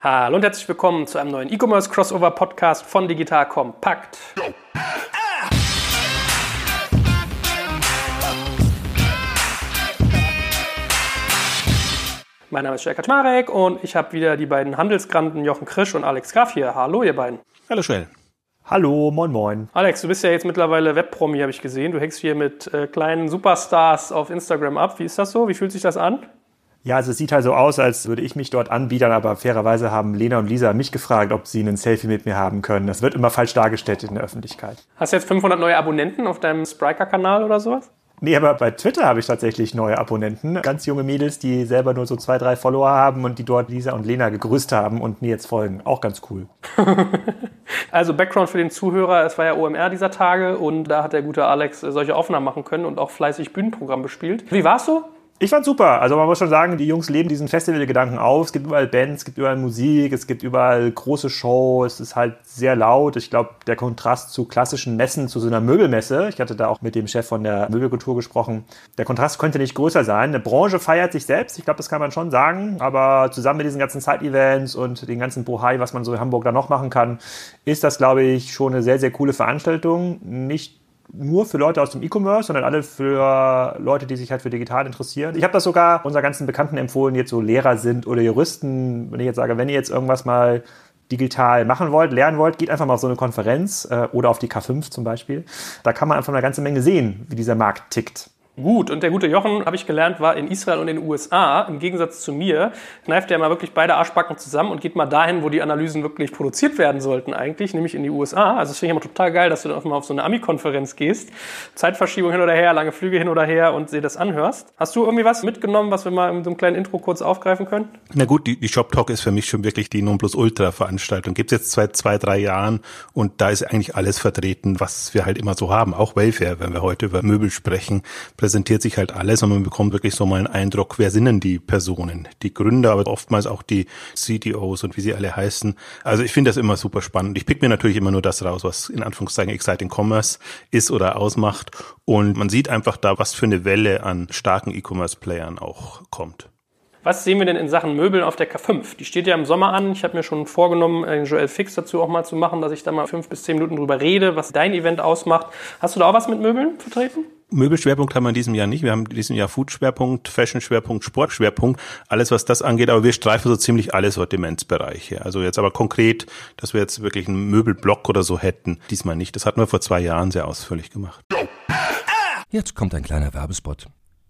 Hallo und herzlich willkommen zu einem neuen E-Commerce Crossover Podcast von Digital Kompakt. Mein Name ist Jörg Kaczmarek und ich habe wieder die beiden Handelsgranten Jochen Krisch und Alex Graf hier. Hallo, ihr beiden. Hallo, Schwell. Hallo, moin moin. Alex, du bist ja jetzt mittlerweile Webpromi, habe ich gesehen. Du hängst hier mit äh, kleinen Superstars auf Instagram ab. Wie ist das so? Wie fühlt sich das an? Ja, also es sieht halt so aus, als würde ich mich dort anbiedern, aber fairerweise haben Lena und Lisa mich gefragt, ob sie einen Selfie mit mir haben können. Das wird immer falsch dargestellt in der Öffentlichkeit. Hast du jetzt 500 neue Abonnenten auf deinem Spriker-Kanal oder sowas? Nee, aber bei Twitter habe ich tatsächlich neue Abonnenten. Ganz junge Mädels, die selber nur so zwei, drei Follower haben und die dort Lisa und Lena gegrüßt haben und mir jetzt folgen. Auch ganz cool. also Background für den Zuhörer, es war ja OMR dieser Tage und da hat der gute Alex solche Aufnahmen machen können und auch fleißig Bühnenprogramm bespielt. Wie war's so? Ich fand's super. Also man muss schon sagen, die Jungs leben diesen Festivalgedanken auf. Es gibt überall Bands, es gibt überall Musik, es gibt überall große Shows. Es ist halt sehr laut. Ich glaube, der Kontrast zu klassischen Messen, zu so einer Möbelmesse, ich hatte da auch mit dem Chef von der Möbelkultur gesprochen, der Kontrast könnte nicht größer sein. Eine Branche feiert sich selbst, ich glaube, das kann man schon sagen. Aber zusammen mit diesen ganzen Side-Events und den ganzen Bohai, was man so in Hamburg da noch machen kann, ist das, glaube ich, schon eine sehr, sehr coole Veranstaltung. Nicht nur für Leute aus dem E-Commerce, sondern alle für Leute, die sich halt für digital interessieren. Ich habe das sogar unserer ganzen Bekannten empfohlen, die jetzt so Lehrer sind oder Juristen. Wenn ich jetzt sage, wenn ihr jetzt irgendwas mal digital machen wollt, lernen wollt, geht einfach mal auf so eine Konferenz äh, oder auf die K5 zum Beispiel. Da kann man einfach eine ganze Menge sehen, wie dieser Markt tickt. Gut, und der gute Jochen, habe ich gelernt, war in Israel und in den USA. Im Gegensatz zu mir kneift er mal wirklich beide Arschbacken zusammen und geht mal dahin, wo die Analysen wirklich produziert werden sollten eigentlich, nämlich in die USA. Also das finde ich immer total geil, dass du dann auch mal auf so eine Ami-Konferenz gehst. Zeitverschiebung hin oder her, lange Flüge hin oder her und dir das anhörst. Hast du irgendwie was mitgenommen, was wir mal in so einem kleinen Intro kurz aufgreifen können? Na gut, die, die Shop Talk ist für mich schon wirklich die Nonplusultra-Veranstaltung. Gibt es jetzt seit zwei, drei Jahren und da ist eigentlich alles vertreten, was wir halt immer so haben. Auch Welfare, wenn wir heute über Möbel sprechen präsentiert sich halt alles und man bekommt wirklich so mal einen Eindruck, wer sind denn die Personen? Die Gründer, aber oftmals auch die CTOs und wie sie alle heißen. Also ich finde das immer super spannend. Ich pick mir natürlich immer nur das raus, was in Anführungszeichen Exciting Commerce ist oder ausmacht. Und man sieht einfach da, was für eine Welle an starken E-Commerce-Playern auch kommt. Was sehen wir denn in Sachen Möbeln auf der K5? Die steht ja im Sommer an. Ich habe mir schon vorgenommen, einen Joel Fix dazu auch mal zu machen, dass ich da mal fünf bis zehn Minuten drüber rede, was dein Event ausmacht. Hast du da auch was mit Möbeln vertreten? Möbelschwerpunkt haben wir in diesem Jahr nicht. Wir haben in diesem Jahr Food-Schwerpunkt, Fashion-Schwerpunkt, Sport-Schwerpunkt, alles was das angeht. Aber wir streifen so ziemlich alle Sortimentsbereiche. Also jetzt aber konkret, dass wir jetzt wirklich einen Möbelblock oder so hätten, diesmal nicht. Das hatten wir vor zwei Jahren sehr ausführlich gemacht. Jetzt kommt ein kleiner Werbespot.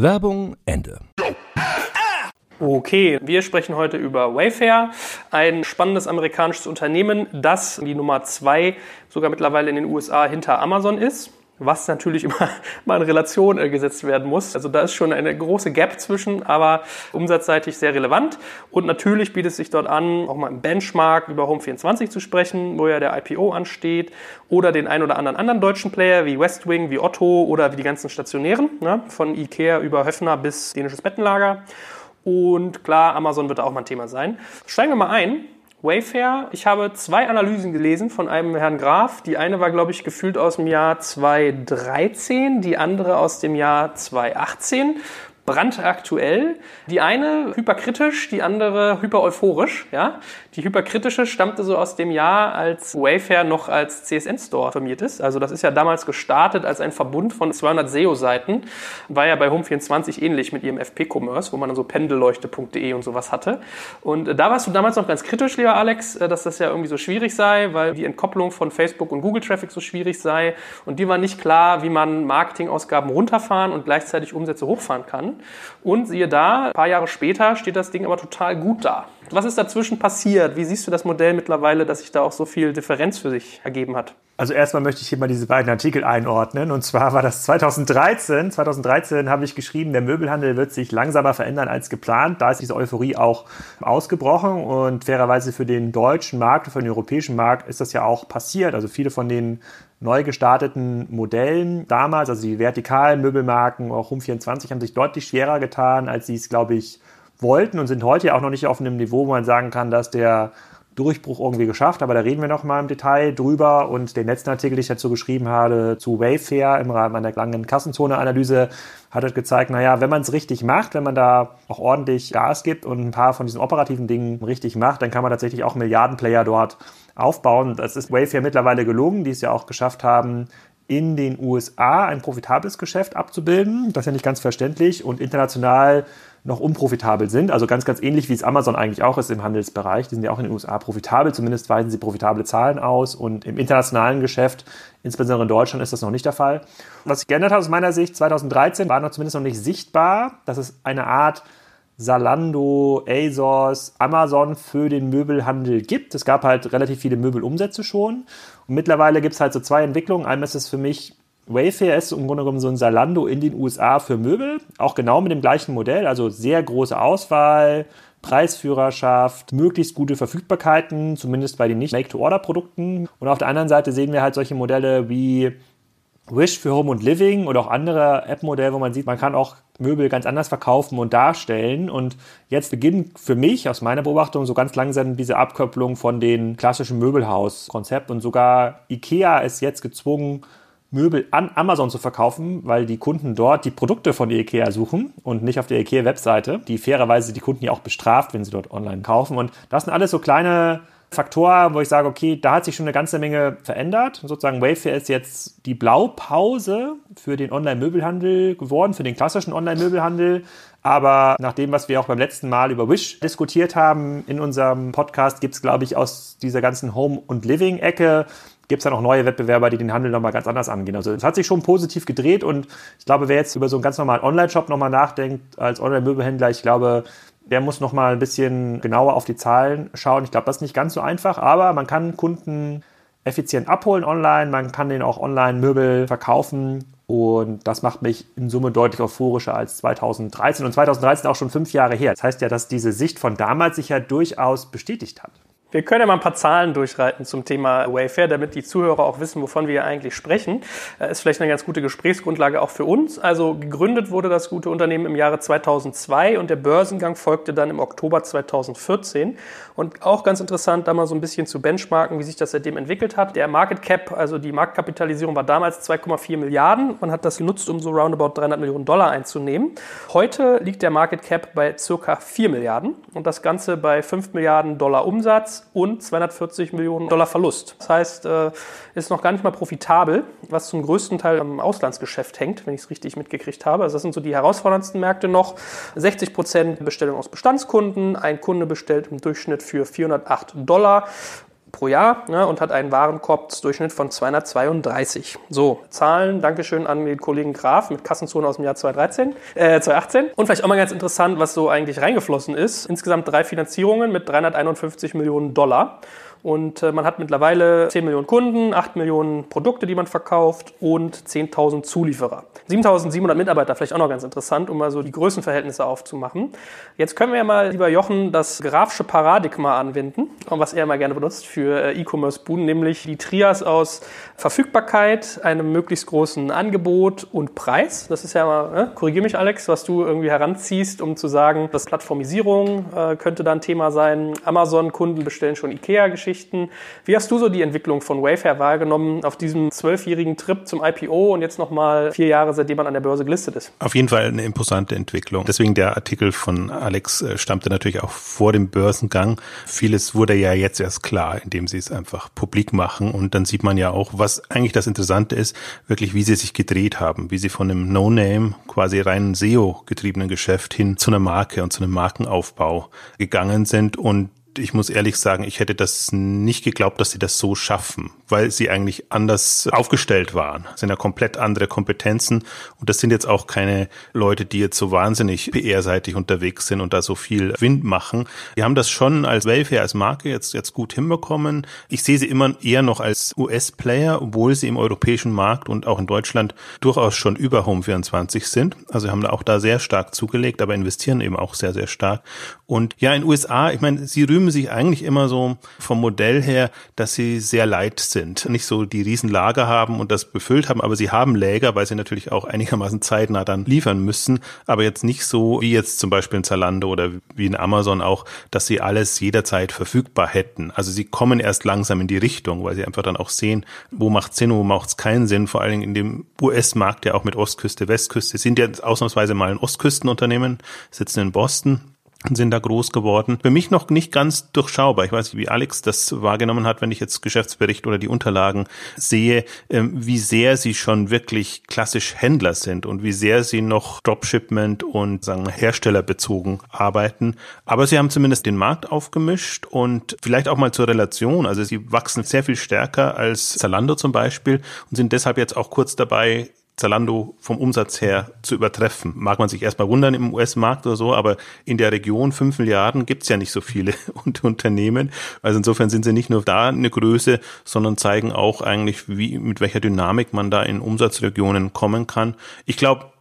Werbung Ende. Okay, wir sprechen heute über Wayfair, ein spannendes amerikanisches Unternehmen, das die Nummer zwei sogar mittlerweile in den USA hinter Amazon ist was natürlich immer mal in Relation äh, gesetzt werden muss. Also da ist schon eine große Gap zwischen, aber umsatzseitig sehr relevant. Und natürlich bietet es sich dort an, auch mal im Benchmark über Home24 zu sprechen, wo ja der IPO ansteht, oder den ein oder anderen anderen deutschen Player wie Westwing, wie Otto oder wie die ganzen Stationären, ne? von Ikea über Höfner bis dänisches Bettenlager. Und klar, Amazon wird da auch mal ein Thema sein. Steigen wir mal ein. Wayfair, ich habe zwei Analysen gelesen von einem Herrn Graf. Die eine war, glaube ich, gefühlt aus dem Jahr 2013, die andere aus dem Jahr 2018. brandaktuell. Die eine hyperkritisch, die andere hyper euphorisch. Ja? Die hyperkritische stammte so aus dem Jahr, als Wayfair noch als CSN-Store firmiert ist. Also das ist ja damals gestartet als ein Verbund von 200 SEO-Seiten. War ja bei Home24 ähnlich mit ihrem FP-Commerce, wo man dann so pendelleuchte.de und sowas hatte. Und da warst du damals noch ganz kritisch, lieber Alex, dass das ja irgendwie so schwierig sei, weil die Entkopplung von Facebook und Google-Traffic so schwierig sei. Und dir war nicht klar, wie man Marketingausgaben runterfahren und gleichzeitig Umsätze hochfahren kann. Und siehe da, ein paar Jahre später steht das Ding aber total gut da. Was ist dazwischen passiert? Wie siehst du das Modell mittlerweile, dass sich da auch so viel Differenz für sich ergeben hat? Also erstmal möchte ich hier mal diese beiden Artikel einordnen. Und zwar war das 2013. 2013 habe ich geschrieben, der Möbelhandel wird sich langsamer verändern als geplant. Da ist diese Euphorie auch ausgebrochen. Und fairerweise für den deutschen Markt, für den europäischen Markt ist das ja auch passiert. Also viele von den neu gestarteten Modellen damals, also die vertikalen Möbelmarken, auch Home24, haben sich deutlich schwerer getan, als sie es, glaube ich, wollten und sind heute auch noch nicht auf einem Niveau, wo man sagen kann, dass der Durchbruch irgendwie geschafft, aber da reden wir noch mal im Detail drüber. Und den letzten Artikel, den ich dazu geschrieben habe, zu Wayfair im Rahmen einer langen Kassenzone-Analyse, hat es gezeigt, naja, wenn man es richtig macht, wenn man da auch ordentlich Gas gibt und ein paar von diesen operativen Dingen richtig macht, dann kann man tatsächlich auch Milliardenplayer dort aufbauen. Das ist Wayfair mittlerweile gelungen, die es ja auch geschafft haben, in den USA ein profitables Geschäft abzubilden. Das ist ja nicht ganz verständlich und international noch unprofitabel sind. Also ganz, ganz ähnlich wie es Amazon eigentlich auch ist im Handelsbereich. Die sind ja auch in den USA profitabel, zumindest weisen sie profitable Zahlen aus. Und im internationalen Geschäft, insbesondere in Deutschland, ist das noch nicht der Fall. Was sich geändert hat aus meiner Sicht, 2013 war noch zumindest noch nicht sichtbar, dass es eine Art Salando, ASOS, Amazon für den Möbelhandel gibt. Es gab halt relativ viele Möbelumsätze schon. Und mittlerweile gibt es halt so zwei Entwicklungen. Einmal ist es für mich Wayfair ist im Grunde genommen so ein Salando in den USA für Möbel, auch genau mit dem gleichen Modell, also sehr große Auswahl, Preisführerschaft, möglichst gute Verfügbarkeiten, zumindest bei den nicht Make-to-Order-Produkten. Und auf der anderen Seite sehen wir halt solche Modelle wie Wish für Home und Living oder auch andere App-Modelle, wo man sieht, man kann auch Möbel ganz anders verkaufen und darstellen. Und jetzt beginnt für mich aus meiner Beobachtung so ganz langsam diese Abkopplung von den klassischen Möbelhaus-Konzept. Und sogar IKEA ist jetzt gezwungen, Möbel an Amazon zu verkaufen, weil die Kunden dort die Produkte von IKEA suchen und nicht auf der IKEA-Webseite, die fairerweise die Kunden ja auch bestraft, wenn sie dort online kaufen. Und das sind alles so kleine Faktoren, wo ich sage, okay, da hat sich schon eine ganze Menge verändert. Sozusagen Wayfair ist jetzt die Blaupause für den Online-Möbelhandel geworden, für den klassischen Online-Möbelhandel. Aber nach dem, was wir auch beim letzten Mal über Wish diskutiert haben in unserem Podcast, gibt es, glaube ich, aus dieser ganzen Home- und Living-Ecke gibt es dann auch neue Wettbewerber, die den Handel nochmal ganz anders angehen. Also es hat sich schon positiv gedreht und ich glaube, wer jetzt über so einen ganz normalen Online-Shop nochmal nachdenkt als Online-Möbelhändler, ich glaube, der muss nochmal ein bisschen genauer auf die Zahlen schauen. Ich glaube, das ist nicht ganz so einfach, aber man kann Kunden effizient abholen online, man kann denen auch online Möbel verkaufen und das macht mich in Summe deutlich euphorischer als 2013 und 2013 auch schon fünf Jahre her. Das heißt ja, dass diese Sicht von damals sich ja durchaus bestätigt hat. Wir können ja mal ein paar Zahlen durchreiten zum Thema Wayfair, damit die Zuhörer auch wissen, wovon wir eigentlich sprechen. Äh, ist vielleicht eine ganz gute Gesprächsgrundlage auch für uns. Also gegründet wurde das gute Unternehmen im Jahre 2002 und der Börsengang folgte dann im Oktober 2014. Und auch ganz interessant, da mal so ein bisschen zu benchmarken, wie sich das seitdem entwickelt hat. Der Market Cap, also die Marktkapitalisierung war damals 2,4 Milliarden. Man hat das genutzt, um so roundabout 300 Millionen Dollar einzunehmen. Heute liegt der Market Cap bei circa 4 Milliarden und das Ganze bei 5 Milliarden Dollar Umsatz und 240 Millionen Dollar Verlust. Das heißt, äh, ist noch gar nicht mal profitabel, was zum größten Teil am Auslandsgeschäft hängt, wenn ich es richtig mitgekriegt habe. Also das sind so die herausforderndsten Märkte noch. 60 Prozent Bestellung aus Bestandskunden. Ein Kunde bestellt im Durchschnitt für 408 Dollar pro Jahr ne, und hat einen Warenkorbsdurchschnitt von 232. So, Zahlen, Dankeschön an den Kollegen Graf mit Kassenzone aus dem Jahr 2013, äh, 2018. Und vielleicht auch mal ganz interessant, was so eigentlich reingeflossen ist. Insgesamt drei Finanzierungen mit 351 Millionen Dollar. Und äh, man hat mittlerweile 10 Millionen Kunden, 8 Millionen Produkte, die man verkauft und 10.000 Zulieferer. 7.700 Mitarbeiter, vielleicht auch noch ganz interessant, um mal so die Größenverhältnisse aufzumachen. Jetzt können wir ja mal, lieber Jochen, das grafische Paradigma anwenden, was er immer gerne benutzt für äh, E-Commerce-Buden, nämlich die Trias aus Verfügbarkeit, einem möglichst großen Angebot und Preis. Das ist ja mal, äh, korrigiere mich Alex, was du irgendwie heranziehst, um zu sagen, dass Plattformisierung äh, könnte da ein Thema sein. Amazon-Kunden bestellen schon IKEA-Geschichten Geschichten. Wie hast du so die Entwicklung von Wayfair wahrgenommen auf diesem zwölfjährigen Trip zum IPO und jetzt nochmal vier Jahre, seitdem man an der Börse gelistet ist? Auf jeden Fall eine imposante Entwicklung. Deswegen der Artikel von Alex äh, stammte natürlich auch vor dem Börsengang. Vieles wurde ja jetzt erst klar, indem sie es einfach publik machen. Und dann sieht man ja auch, was eigentlich das Interessante ist, wirklich, wie sie sich gedreht haben, wie sie von einem No-Name, quasi rein SEO-getriebenen Geschäft hin zu einer Marke und zu einem Markenaufbau gegangen sind und ich muss ehrlich sagen, ich hätte das nicht geglaubt, dass sie das so schaffen, weil sie eigentlich anders aufgestellt waren. Das sind ja komplett andere Kompetenzen und das sind jetzt auch keine Leute, die jetzt so wahnsinnig PR-seitig unterwegs sind und da so viel Wind machen. Die haben das schon als Welfare, als Marke jetzt, jetzt gut hinbekommen. Ich sehe sie immer eher noch als US-Player, obwohl sie im europäischen Markt und auch in Deutschland durchaus schon über Home24 sind. Also haben auch da sehr stark zugelegt, aber investieren eben auch sehr, sehr stark. Und ja, in USA, ich meine, sie rühmen sich eigentlich immer so vom Modell her, dass sie sehr light sind. Nicht so die Riesenlager haben und das befüllt haben, aber sie haben Läger, weil sie natürlich auch einigermaßen zeitnah dann liefern müssen. Aber jetzt nicht so wie jetzt zum Beispiel in Zalando oder wie in Amazon auch, dass sie alles jederzeit verfügbar hätten. Also sie kommen erst langsam in die Richtung, weil sie einfach dann auch sehen, wo macht Sinn, wo macht es keinen Sinn. Vor allen Dingen in dem US-Markt ja auch mit Ostküste, Westküste. sind ja ausnahmsweise mal ein Ostküstenunternehmen, sitzen in Boston sind da groß geworden. Für mich noch nicht ganz durchschaubar. Ich weiß nicht, wie Alex das wahrgenommen hat, wenn ich jetzt Geschäftsbericht oder die Unterlagen sehe, ähm, wie sehr sie schon wirklich klassisch Händler sind und wie sehr sie noch Dropshipment und sagen herstellerbezogen arbeiten. Aber sie haben zumindest den Markt aufgemischt und vielleicht auch mal zur Relation. Also sie wachsen sehr viel stärker als Zalando zum Beispiel und sind deshalb jetzt auch kurz dabei, Zalando vom Umsatz her zu übertreffen. Mag man sich erstmal wundern im US-Markt oder so, aber in der Region fünf Milliarden gibt's ja nicht so viele Unternehmen. Also insofern sind sie nicht nur da eine Größe, sondern zeigen auch eigentlich, wie, mit welcher Dynamik man da in Umsatzregionen kommen kann. Ich glaube,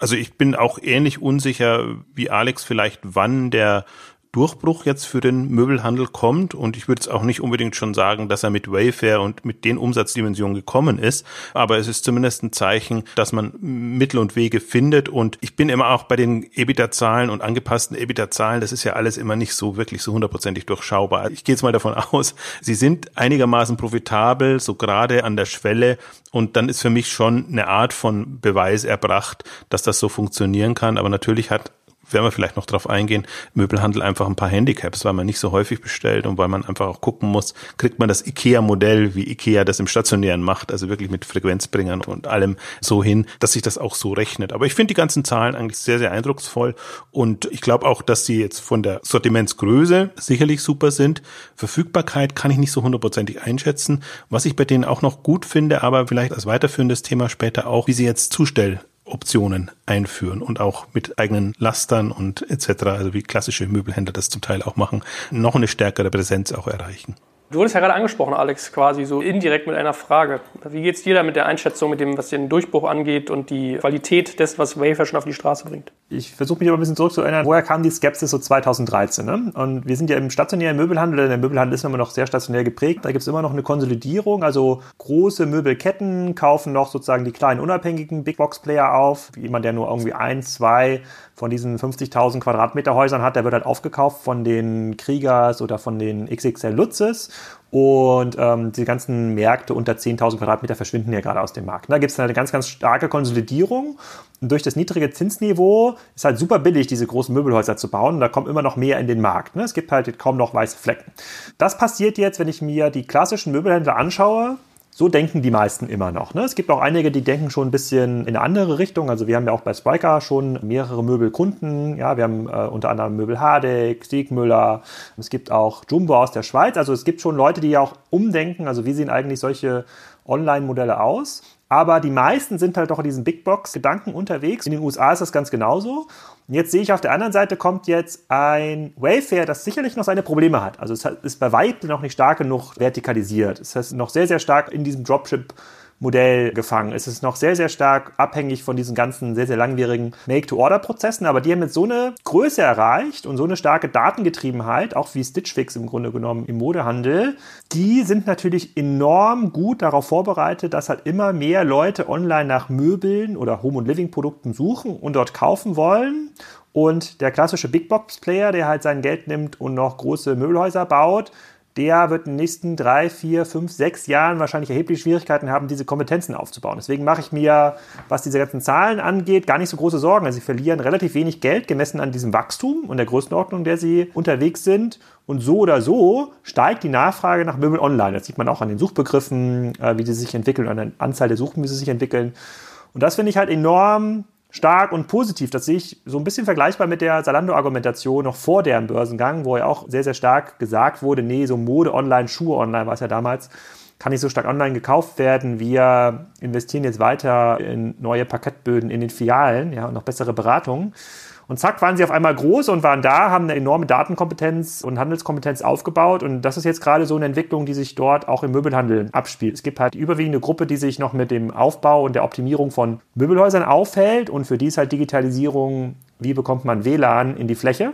also ich bin auch ähnlich unsicher wie Alex vielleicht, wann der Durchbruch jetzt für den Möbelhandel kommt. Und ich würde es auch nicht unbedingt schon sagen, dass er mit Wayfair und mit den Umsatzdimensionen gekommen ist. Aber es ist zumindest ein Zeichen, dass man Mittel und Wege findet. Und ich bin immer auch bei den EBITDA-Zahlen und angepassten EBITDA-Zahlen, das ist ja alles immer nicht so wirklich so hundertprozentig durchschaubar. Ich gehe jetzt mal davon aus, sie sind einigermaßen profitabel, so gerade an der Schwelle. Und dann ist für mich schon eine Art von Beweis erbracht, dass das so funktionieren kann. Aber natürlich hat werden wir vielleicht noch drauf eingehen, Möbelhandel einfach ein paar Handicaps, weil man nicht so häufig bestellt und weil man einfach auch gucken muss, kriegt man das IKEA-Modell, wie IKEA das im Stationären macht, also wirklich mit Frequenzbringern und allem so hin, dass sich das auch so rechnet. Aber ich finde die ganzen Zahlen eigentlich sehr, sehr eindrucksvoll und ich glaube auch, dass sie jetzt von der Sortimentsgröße sicherlich super sind. Verfügbarkeit kann ich nicht so hundertprozentig einschätzen. Was ich bei denen auch noch gut finde, aber vielleicht als weiterführendes Thema später auch, wie sie jetzt Zustell Optionen einführen und auch mit eigenen Lastern und etc., also wie klassische Möbelhändler das zum Teil auch machen, noch eine stärkere Präsenz auch erreichen. Du wurdest ja gerade angesprochen, Alex, quasi so indirekt mit einer Frage. Wie geht es dir da mit der Einschätzung, mit dem, was den Durchbruch angeht und die Qualität des, was Wayfair schon auf die Straße bringt? Ich versuche mich aber ein bisschen zurückzuerinnern, woher kam die Skepsis so 2013? Ne? Und wir sind ja im stationären Möbelhandel, der Möbelhandel ist immer noch sehr stationär geprägt. Da gibt es immer noch eine Konsolidierung, also große Möbelketten kaufen noch sozusagen die kleinen unabhängigen Big Box Player auf. Jemand, der nur irgendwie ein, zwei von diesen 50.000 Quadratmeter Häusern hat, der wird halt aufgekauft von den Kriegers oder von den XXL Lutzes und ähm, die ganzen Märkte unter 10.000 Quadratmeter verschwinden ja gerade aus dem Markt. Da gibt es eine ganz, ganz starke Konsolidierung. Und durch das niedrige Zinsniveau ist halt super billig, diese großen Möbelhäuser zu bauen. Und da kommt immer noch mehr in den Markt. Ne? Es gibt halt kaum noch weiße Flecken. Das passiert jetzt, wenn ich mir die klassischen Möbelhändler anschaue so denken die meisten immer noch. Ne? Es gibt auch einige, die denken schon ein bisschen in eine andere Richtung. Also wir haben ja auch bei Spiker schon mehrere Möbelkunden. Ja, wir haben äh, unter anderem Möbel Hardek, Stiegmüller. Es gibt auch Jumbo aus der Schweiz. Also es gibt schon Leute, die ja auch umdenken. Also wie sehen eigentlich solche Online-Modelle aus? Aber die meisten sind halt doch in diesen Big Box-Gedanken unterwegs. In den USA ist das ganz genauso. Und jetzt sehe ich auf der anderen Seite kommt jetzt ein Wayfair, das sicherlich noch seine Probleme hat. Also es ist bei weitem noch nicht stark genug vertikalisiert. Es ist noch sehr, sehr stark in diesem Dropship Modell gefangen. Es ist noch sehr, sehr stark abhängig von diesen ganzen sehr, sehr langwierigen Make-to-Order-Prozessen, aber die haben jetzt so eine Größe erreicht und so eine starke Datengetriebenheit, auch wie Stitch Fix im Grunde genommen im Modehandel, die sind natürlich enorm gut darauf vorbereitet, dass halt immer mehr Leute online nach Möbeln oder Home- und Living-Produkten suchen und dort kaufen wollen. Und der klassische Big Box Player, der halt sein Geld nimmt und noch große Möbelhäuser baut, der wird in den nächsten drei, vier, fünf, sechs Jahren wahrscheinlich erhebliche Schwierigkeiten haben, diese Kompetenzen aufzubauen. Deswegen mache ich mir, was diese ganzen Zahlen angeht, gar nicht so große Sorgen. Also sie verlieren relativ wenig Geld gemessen an diesem Wachstum und der Größenordnung, der sie unterwegs sind. Und so oder so steigt die Nachfrage nach Möbel online. Das sieht man auch an den Suchbegriffen, äh, wie sie sich entwickeln, an der Anzahl der Suchen, wie sie sich entwickeln. Und das finde ich halt enorm stark und positiv. Das sehe ich so ein bisschen vergleichbar mit der Zalando-Argumentation noch vor deren Börsengang, wo ja auch sehr, sehr stark gesagt wurde, nee, so Mode online, Schuhe online war es ja damals, kann nicht so stark online gekauft werden. Wir investieren jetzt weiter in neue Parkettböden in den Filialen ja, und noch bessere Beratungen. Und zack, waren sie auf einmal groß und waren da, haben eine enorme Datenkompetenz und Handelskompetenz aufgebaut. Und das ist jetzt gerade so eine Entwicklung, die sich dort auch im Möbelhandel abspielt. Es gibt halt die überwiegende Gruppe, die sich noch mit dem Aufbau und der Optimierung von Möbelhäusern aufhält. Und für die ist halt Digitalisierung, wie bekommt man WLAN in die Fläche?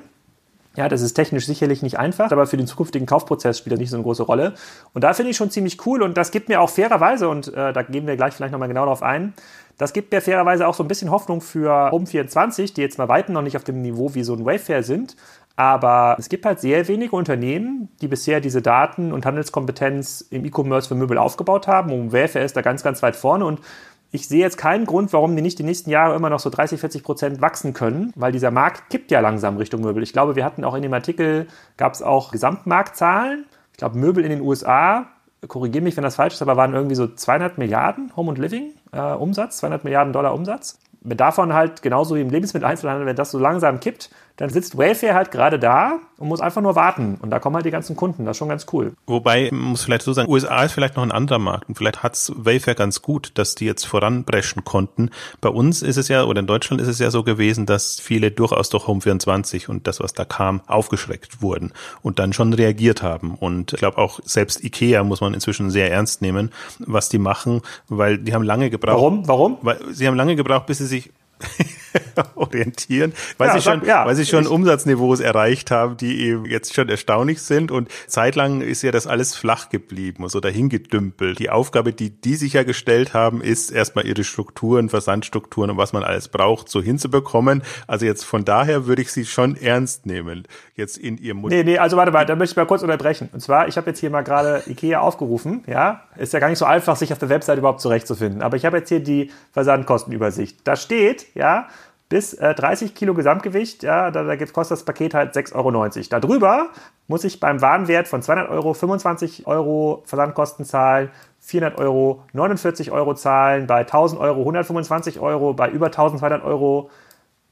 Ja, das ist technisch sicherlich nicht einfach, aber für den zukünftigen Kaufprozess spielt das nicht so eine große Rolle. Und da finde ich schon ziemlich cool und das gibt mir auch fairerweise, und äh, da gehen wir gleich vielleicht nochmal genau darauf ein, das gibt mir fairerweise auch so ein bisschen Hoffnung für Home24, die jetzt mal weitem noch nicht auf dem Niveau wie so ein Wayfair sind. Aber es gibt halt sehr wenige Unternehmen, die bisher diese Daten- und Handelskompetenz im E-Commerce für Möbel aufgebaut haben. Und Wayfair ist da ganz, ganz weit vorne. Und ich sehe jetzt keinen Grund, warum die nicht die nächsten Jahre immer noch so 30, 40 Prozent wachsen können, weil dieser Markt kippt ja langsam Richtung Möbel. Ich glaube, wir hatten auch in dem Artikel, gab es auch Gesamtmarktzahlen. Ich glaube, Möbel in den USA korrigiere mich, wenn das falsch ist, aber waren irgendwie so 200 Milliarden Home und Living äh, Umsatz, 200 Milliarden Dollar Umsatz. Davon halt genauso wie im Lebensmitteleinzelhandel, wenn das so langsam kippt, dann sitzt Wayfair halt gerade da und muss einfach nur warten. Und da kommen halt die ganzen Kunden. Das ist schon ganz cool. Wobei, muss vielleicht so sagen, USA ist vielleicht noch ein anderer Markt. Und vielleicht hat's Wayfair ganz gut, dass die jetzt voranbrechen konnten. Bei uns ist es ja, oder in Deutschland ist es ja so gewesen, dass viele durchaus durch Home24 und das, was da kam, aufgeschreckt wurden und dann schon reagiert haben. Und ich glaube auch selbst Ikea muss man inzwischen sehr ernst nehmen, was die machen, weil die haben lange gebraucht. Warum? Warum? Weil sie haben lange gebraucht, bis sie sich orientieren, weil, ja, sie schon, ja, weil sie schon Umsatzniveaus erreicht haben, die eben jetzt schon erstaunlich sind und zeitlang ist ja das alles flach geblieben, so also dahin gedümpelt. Die Aufgabe, die die sich ja gestellt haben, ist erstmal ihre Strukturen, Versandstrukturen und was man alles braucht, so hinzubekommen. Also jetzt von daher würde ich sie schon ernst nehmen, jetzt in ihrem Modell. Nee, nee, also warte mal, da möchte ich mal kurz unterbrechen. Und zwar, ich habe jetzt hier mal gerade Ikea aufgerufen, ja, ist ja gar nicht so einfach, sich auf der Website überhaupt zurechtzufinden, aber ich habe jetzt hier die Versandkostenübersicht. Da steht, ja, bis äh, 30 Kilo Gesamtgewicht, ja, da, da kostet das Paket halt 6,90 Euro. Darüber muss ich beim Warenwert von 200 Euro 25 Euro Versandkosten zahlen, 400 Euro 49 Euro zahlen, bei 1000 Euro 125 Euro, bei über 1200 Euro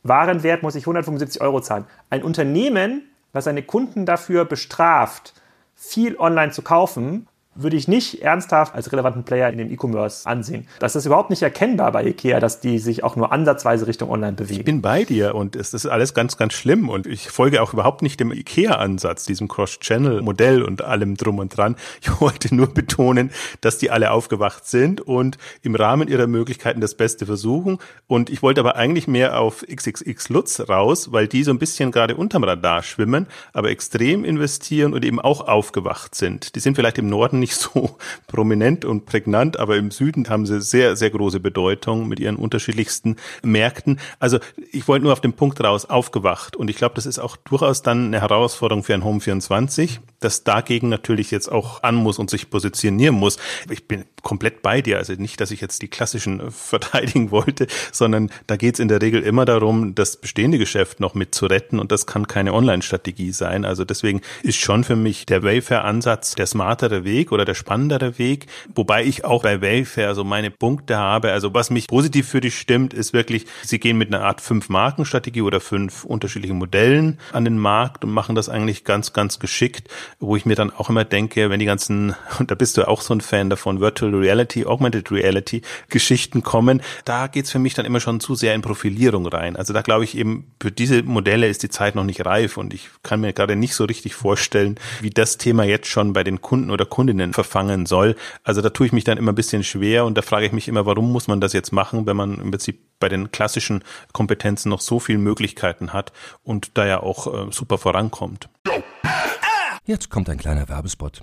Warenwert muss ich 175 Euro zahlen. Ein Unternehmen, das seine Kunden dafür bestraft, viel online zu kaufen, würde ich nicht ernsthaft als relevanten Player in dem E-Commerce ansehen. Das ist überhaupt nicht erkennbar bei IKEA, dass die sich auch nur ansatzweise Richtung Online bewegen. Ich bin bei dir und es ist alles ganz, ganz schlimm und ich folge auch überhaupt nicht dem IKEA-Ansatz, diesem Cross-Channel-Modell und allem drum und dran. Ich wollte nur betonen, dass die alle aufgewacht sind und im Rahmen ihrer Möglichkeiten das Beste versuchen. Und ich wollte aber eigentlich mehr auf XXX Lutz raus, weil die so ein bisschen gerade unterm Radar schwimmen, aber extrem investieren und eben auch aufgewacht sind. Die sind vielleicht im Norden nicht so prominent und prägnant, aber im Süden haben sie sehr, sehr große Bedeutung mit ihren unterschiedlichsten Märkten. Also ich wollte nur auf den Punkt raus, aufgewacht. Und ich glaube, das ist auch durchaus dann eine Herausforderung für ein Home 24, das dagegen natürlich jetzt auch an muss und sich positionieren muss. Ich bin komplett bei dir. Also nicht, dass ich jetzt die klassischen verteidigen wollte, sondern da geht es in der Regel immer darum, das bestehende Geschäft noch mit zu retten und das kann keine Online-Strategie sein. Also deswegen ist schon für mich der Wayfair-Ansatz der smartere Weg oder der spannendere Weg, wobei ich auch bei Wayfair so meine Punkte habe. Also was mich positiv für dich stimmt, ist wirklich, sie gehen mit einer Art Fünf-Marken-Strategie oder fünf unterschiedlichen Modellen an den Markt und machen das eigentlich ganz, ganz geschickt, wo ich mir dann auch immer denke, wenn die ganzen, und da bist du auch so ein Fan davon, Virtual Reality, Augmented Reality Geschichten kommen, da geht's für mich dann immer schon zu sehr in Profilierung rein. Also da glaube ich eben, für diese Modelle ist die Zeit noch nicht reif und ich kann mir gerade nicht so richtig vorstellen, wie das Thema jetzt schon bei den Kunden oder Kundinnen verfangen soll. Also da tue ich mich dann immer ein bisschen schwer und da frage ich mich immer, warum muss man das jetzt machen, wenn man im Prinzip bei den klassischen Kompetenzen noch so viele Möglichkeiten hat und da ja auch äh, super vorankommt. Jetzt kommt ein kleiner Werbespot.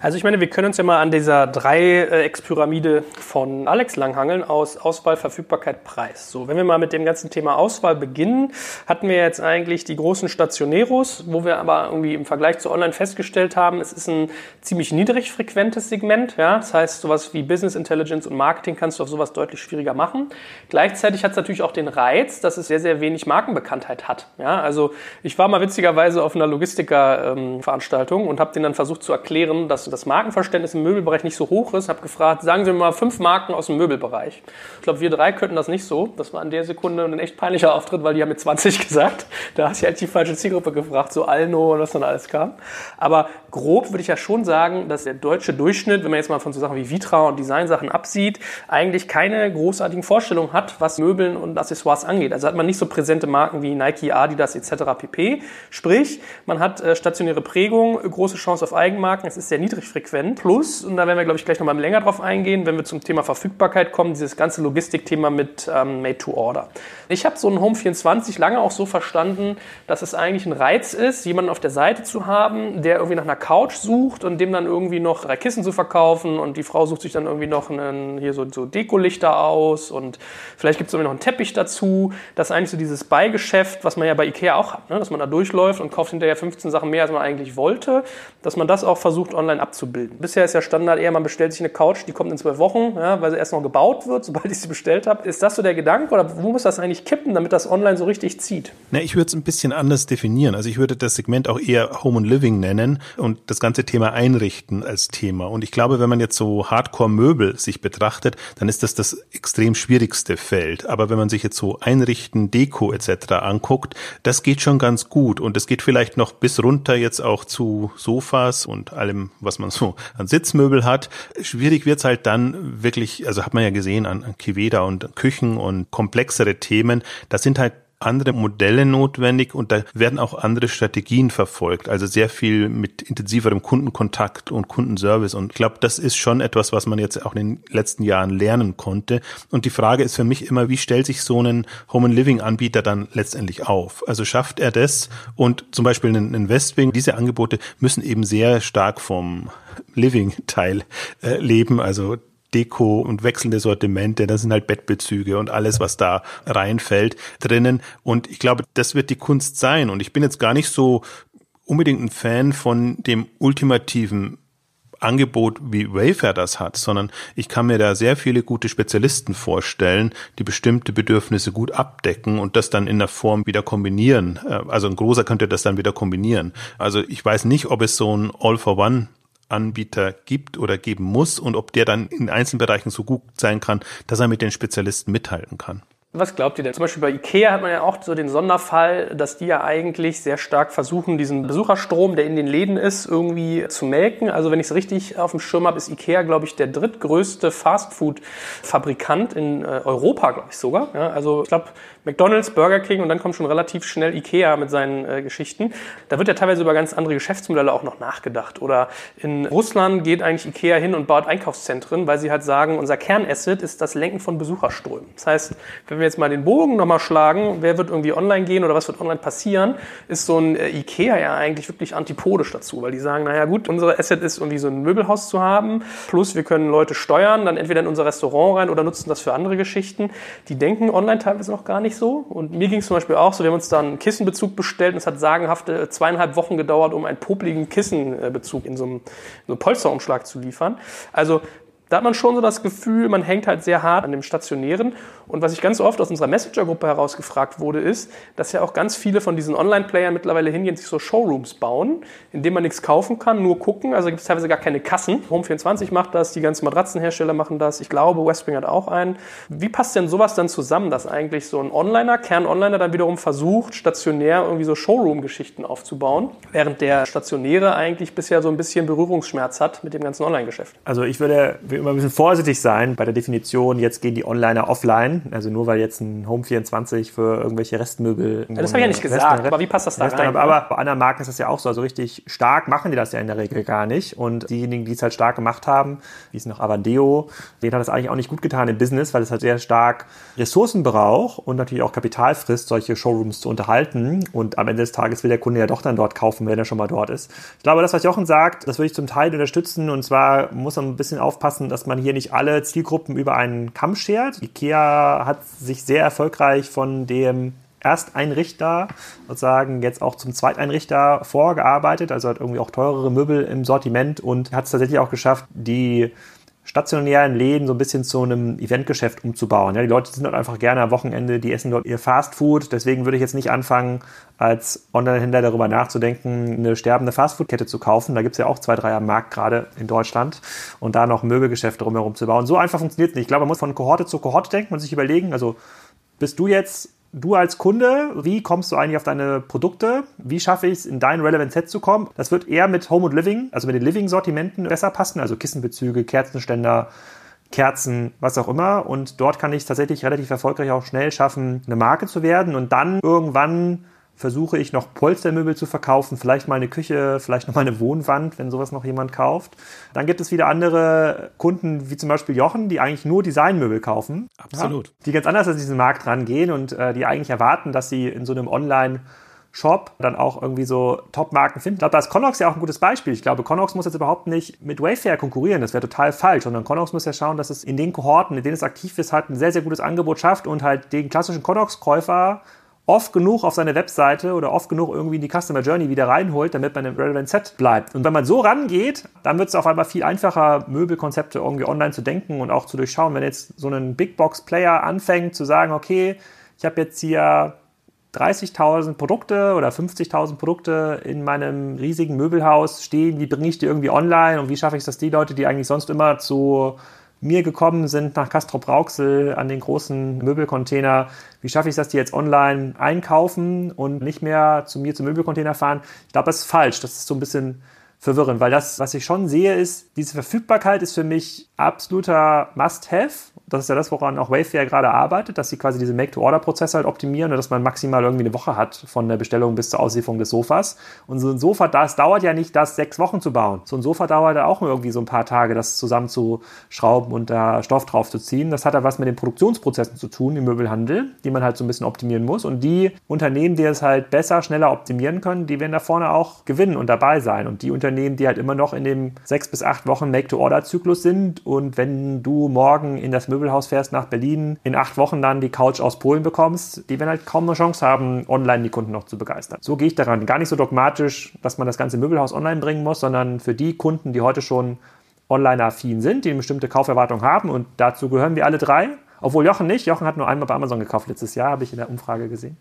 Also ich meine, wir können uns ja mal an dieser Dreieckspyramide von Alex langhangeln aus Auswahl, Verfügbarkeit, Preis. So, wenn wir mal mit dem ganzen Thema Auswahl beginnen, hatten wir jetzt eigentlich die großen Stationäros, wo wir aber irgendwie im Vergleich zu Online festgestellt haben, es ist ein ziemlich niedrig frequentes Segment. Ja? Das heißt, sowas wie Business Intelligence und Marketing kannst du auf sowas deutlich schwieriger machen. Gleichzeitig hat es natürlich auch den Reiz, dass es sehr, sehr wenig Markenbekanntheit hat. Ja? Also ich war mal witzigerweise auf einer Logistiker-Veranstaltung ähm, und habe denen dann versucht zu erklären, dass das Markenverständnis im Möbelbereich nicht so hoch ist, habe gefragt, sagen Sie mir mal fünf Marken aus dem Möbelbereich. Ich glaube, wir drei könnten das nicht so. Das war in der Sekunde ein echt peinlicher Auftritt, weil die haben mit 20 gesagt. Da hast du halt die falsche Zielgruppe gefragt, so Alno und was dann alles kam. Aber grob würde ich ja schon sagen, dass der deutsche Durchschnitt, wenn man jetzt mal von so Sachen wie Vitra und Designsachen absieht, eigentlich keine großartigen Vorstellungen hat, was Möbeln und Accessoires angeht. Also hat man nicht so präsente Marken wie Nike, Adidas etc. pp. Sprich, man hat äh, stationäre Prägung, große Chance auf Eigenmarken, es ist sehr niedrig frequent. Plus, und da werden wir, glaube ich, gleich nochmal länger drauf eingehen, wenn wir zum Thema Verfügbarkeit kommen, dieses ganze Logistikthema mit ähm, Made to Order. Ich habe so einen Home 24 lange auch so verstanden, dass es eigentlich ein Reiz ist, jemanden auf der Seite zu haben, der irgendwie nach einer Couch sucht und dem dann irgendwie noch drei Kissen zu verkaufen und die Frau sucht sich dann irgendwie noch einen, hier so, so Dekolichter aus und vielleicht gibt es irgendwie noch einen Teppich dazu. Das ist eigentlich so dieses Beigeschäft, was man ja bei Ikea auch hat, ne? dass man da durchläuft und kauft hinterher 15 Sachen mehr, als man eigentlich wollte, dass man das auch versucht online abzubilden. Bisher ist ja Standard eher, man bestellt sich eine Couch, die kommt in zwei Wochen, ja, weil sie erst noch gebaut wird, sobald ich sie bestellt habe. Ist das so der Gedanke oder wo muss das eigentlich eigentlich kippen, damit das online so richtig zieht? Na, ich würde es ein bisschen anders definieren. Also ich würde das Segment auch eher Home and Living nennen und das ganze Thema Einrichten als Thema. Und ich glaube, wenn man jetzt so Hardcore-Möbel sich betrachtet, dann ist das das extrem schwierigste Feld. Aber wenn man sich jetzt so Einrichten, Deko etc. anguckt, das geht schon ganz gut. Und es geht vielleicht noch bis runter jetzt auch zu Sofas und allem, was man so an Sitzmöbel hat. Schwierig wird's halt dann wirklich, also hat man ja gesehen an Kiveda und Küchen und komplexere Themen, Themen, da sind halt andere Modelle notwendig und da werden auch andere Strategien verfolgt. Also sehr viel mit intensiverem Kundenkontakt und Kundenservice. Und ich glaube, das ist schon etwas, was man jetzt auch in den letzten Jahren lernen konnte. Und die Frage ist für mich immer, wie stellt sich so ein Home and Living Anbieter dann letztendlich auf? Also schafft er das? Und zum Beispiel ein Westwing, diese Angebote müssen eben sehr stark vom Living-Teil äh, leben. Also Deko und wechselnde Sortimente, das sind halt Bettbezüge und alles, was da reinfällt, drinnen. Und ich glaube, das wird die Kunst sein. Und ich bin jetzt gar nicht so unbedingt ein Fan von dem ultimativen Angebot, wie Wayfair das hat, sondern ich kann mir da sehr viele gute Spezialisten vorstellen, die bestimmte Bedürfnisse gut abdecken und das dann in der Form wieder kombinieren. Äh, also ein großer könnte das dann wieder kombinieren. Also ich weiß nicht, ob es so ein All-for-One Anbieter gibt oder geben muss und ob der dann in Einzelbereichen so gut sein kann, dass er mit den Spezialisten mithalten kann. Was glaubt ihr denn? Zum Beispiel bei IKEA hat man ja auch so den Sonderfall, dass die ja eigentlich sehr stark versuchen, diesen Besucherstrom, der in den Läden ist, irgendwie zu melken. Also wenn ich es richtig auf dem Schirm habe, ist IKEA, glaube ich, der drittgrößte Fastfood-Fabrikant in äh, Europa, glaube ich sogar. Ja, also ich glaube, McDonalds, Burger King und dann kommt schon relativ schnell Ikea mit seinen äh, Geschichten. Da wird ja teilweise über ganz andere Geschäftsmodelle auch noch nachgedacht. Oder in Russland geht eigentlich Ikea hin und baut Einkaufszentren, weil sie halt sagen, unser Kernasset ist das Lenken von Besucherströmen. Das heißt, wenn wir jetzt mal den Bogen nochmal schlagen, wer wird irgendwie online gehen oder was wird online passieren, ist so ein äh, Ikea ja eigentlich wirklich antipodisch dazu, weil die sagen, naja gut, unser Asset ist irgendwie so ein Möbelhaus zu haben, plus wir können Leute steuern, dann entweder in unser Restaurant rein oder nutzen das für andere Geschichten. Die denken online teilweise noch gar nicht so. Und mir ging es zum Beispiel auch so, wir haben uns dann einen Kissenbezug bestellt und es hat sagenhafte zweieinhalb Wochen gedauert, um einen popligen Kissenbezug in so einem, in so einem Polsterumschlag zu liefern. Also da hat man schon so das Gefühl, man hängt halt sehr hart an dem Stationären. Und was ich ganz oft aus unserer Messenger-Gruppe herausgefragt wurde, ist, dass ja auch ganz viele von diesen Online-Playern mittlerweile hingehen, sich so Showrooms bauen, in denen man nichts kaufen kann, nur gucken. Also gibt es teilweise gar keine Kassen. Home24 macht das, die ganzen Matratzenhersteller machen das. Ich glaube, Westwing hat auch einen. Wie passt denn sowas dann zusammen, dass eigentlich so ein Onliner, Kern-Onliner dann wiederum versucht, stationär irgendwie so Showroom-Geschichten aufzubauen, während der Stationäre eigentlich bisher so ein bisschen Berührungsschmerz hat mit dem ganzen Online-Geschäft? Also ich würde immer ein bisschen vorsichtig sein bei der Definition, jetzt gehen die Onliner offline. Also nur weil jetzt ein Home 24 für irgendwelche Restmöbel. Ja, das habe ich ja nicht gesagt, aber wie passt das da rein? Aber, aber bei anderen Marken ist das ja auch so. Also richtig stark machen die das ja in der Regel gar nicht. Und diejenigen, die es halt stark gemacht haben, wie es noch Avandeo, denen hat das eigentlich auch nicht gut getan im Business, weil es halt sehr stark Ressourcen braucht und natürlich auch Kapital frisst, solche Showrooms zu unterhalten. Und am Ende des Tages will der Kunde ja doch dann dort kaufen, wenn er schon mal dort ist. Ich glaube, das, was Jochen sagt, das würde ich zum Teil unterstützen. Und zwar muss man ein bisschen aufpassen, dass man hier nicht alle Zielgruppen über einen Kamm schert. IKEA hat sich sehr erfolgreich von dem Ersteinrichter sozusagen jetzt auch zum Zweiteinrichter vorgearbeitet, also hat irgendwie auch teurere Möbel im Sortiment und hat es tatsächlich auch geschafft, die stationären Läden so ein bisschen zu einem Eventgeschäft umzubauen. Ja, die Leute sind dort einfach gerne am Wochenende, die essen dort ihr Fastfood. Deswegen würde ich jetzt nicht anfangen, als Online-Händler darüber nachzudenken, eine sterbende Fastfood-Kette zu kaufen. Da gibt es ja auch zwei, drei am Markt gerade in Deutschland und da noch Möbelgeschäfte drumherum zu bauen. So einfach funktioniert es nicht. Ich glaube, man muss von Kohorte zu Kohorte denken und sich überlegen, also bist du jetzt du als Kunde, wie kommst du eigentlich auf deine Produkte? Wie schaffe ich es, in dein Relevant Set zu kommen? Das wird eher mit Home und Living, also mit den Living-Sortimenten besser passen, also Kissenbezüge, Kerzenständer, Kerzen, was auch immer. Und dort kann ich es tatsächlich relativ erfolgreich auch schnell schaffen, eine Marke zu werden und dann irgendwann versuche ich noch Polstermöbel zu verkaufen, vielleicht mal eine Küche, vielleicht noch mal eine Wohnwand, wenn sowas noch jemand kauft. Dann gibt es wieder andere Kunden, wie zum Beispiel Jochen, die eigentlich nur Designmöbel kaufen. Absolut. Ja, die ganz anders an diesen Markt rangehen und äh, die eigentlich erwarten, dass sie in so einem Online- Shop dann auch irgendwie so Top-Marken finden. Ich glaube, da ist Connox ja auch ein gutes Beispiel. Ich glaube, Connox muss jetzt überhaupt nicht mit Wayfair konkurrieren. Das wäre total falsch, sondern Connox muss ja schauen, dass es in den Kohorten, in denen es aktiv ist, halt ein sehr, sehr gutes Angebot schafft und halt den klassischen Connox-Käufer oft genug auf seine Webseite oder oft genug irgendwie in die Customer Journey wieder reinholt, damit man im Relevant Set bleibt. Und wenn man so rangeht, dann wird es auf einmal viel einfacher, Möbelkonzepte irgendwie online zu denken und auch zu durchschauen. Wenn jetzt so ein Big Box Player anfängt zu sagen, okay, ich habe jetzt hier 30.000 Produkte oder 50.000 Produkte in meinem riesigen Möbelhaus stehen, wie bringe ich die irgendwie online und wie schaffe ich es, dass die Leute, die eigentlich sonst immer zu mir gekommen sind nach Castrop Rauxel an den großen Möbelcontainer. Wie schaffe ich es, dass die jetzt online einkaufen und nicht mehr zu mir zum Möbelcontainer fahren? Ich glaube, das ist falsch. Das ist so ein bisschen verwirrend, weil das, was ich schon sehe, ist, diese Verfügbarkeit ist für mich absoluter Must-Have das ist ja das, woran auch Wayfair gerade arbeitet, dass sie quasi diese Make-to-Order-Prozesse halt optimieren und dass man maximal irgendwie eine Woche hat von der Bestellung bis zur Auslieferung des Sofas. Und so ein Sofa, das dauert ja nicht, das sechs Wochen zu bauen. So ein Sofa dauert ja auch irgendwie so ein paar Tage, das zusammenzuschrauben und da Stoff drauf zu ziehen. Das hat ja was mit den Produktionsprozessen zu tun im Möbelhandel, die man halt so ein bisschen optimieren muss. Und die Unternehmen, die es halt besser, schneller optimieren können, die werden da vorne auch gewinnen und dabei sein. Und die Unternehmen, die halt immer noch in dem sechs bis acht Wochen Make-to-Order-Zyklus sind und wenn du morgen in das Möbelhaus fährst nach Berlin, in acht Wochen dann die Couch aus Polen bekommst, die werden halt kaum eine Chance haben, online die Kunden noch zu begeistern. So gehe ich daran. Gar nicht so dogmatisch, dass man das ganze Möbelhaus online bringen muss, sondern für die Kunden, die heute schon online-affin sind, die eine bestimmte Kauferwartung haben und dazu gehören wir alle drei, obwohl Jochen nicht. Jochen hat nur einmal bei Amazon gekauft letztes Jahr, habe ich in der Umfrage gesehen.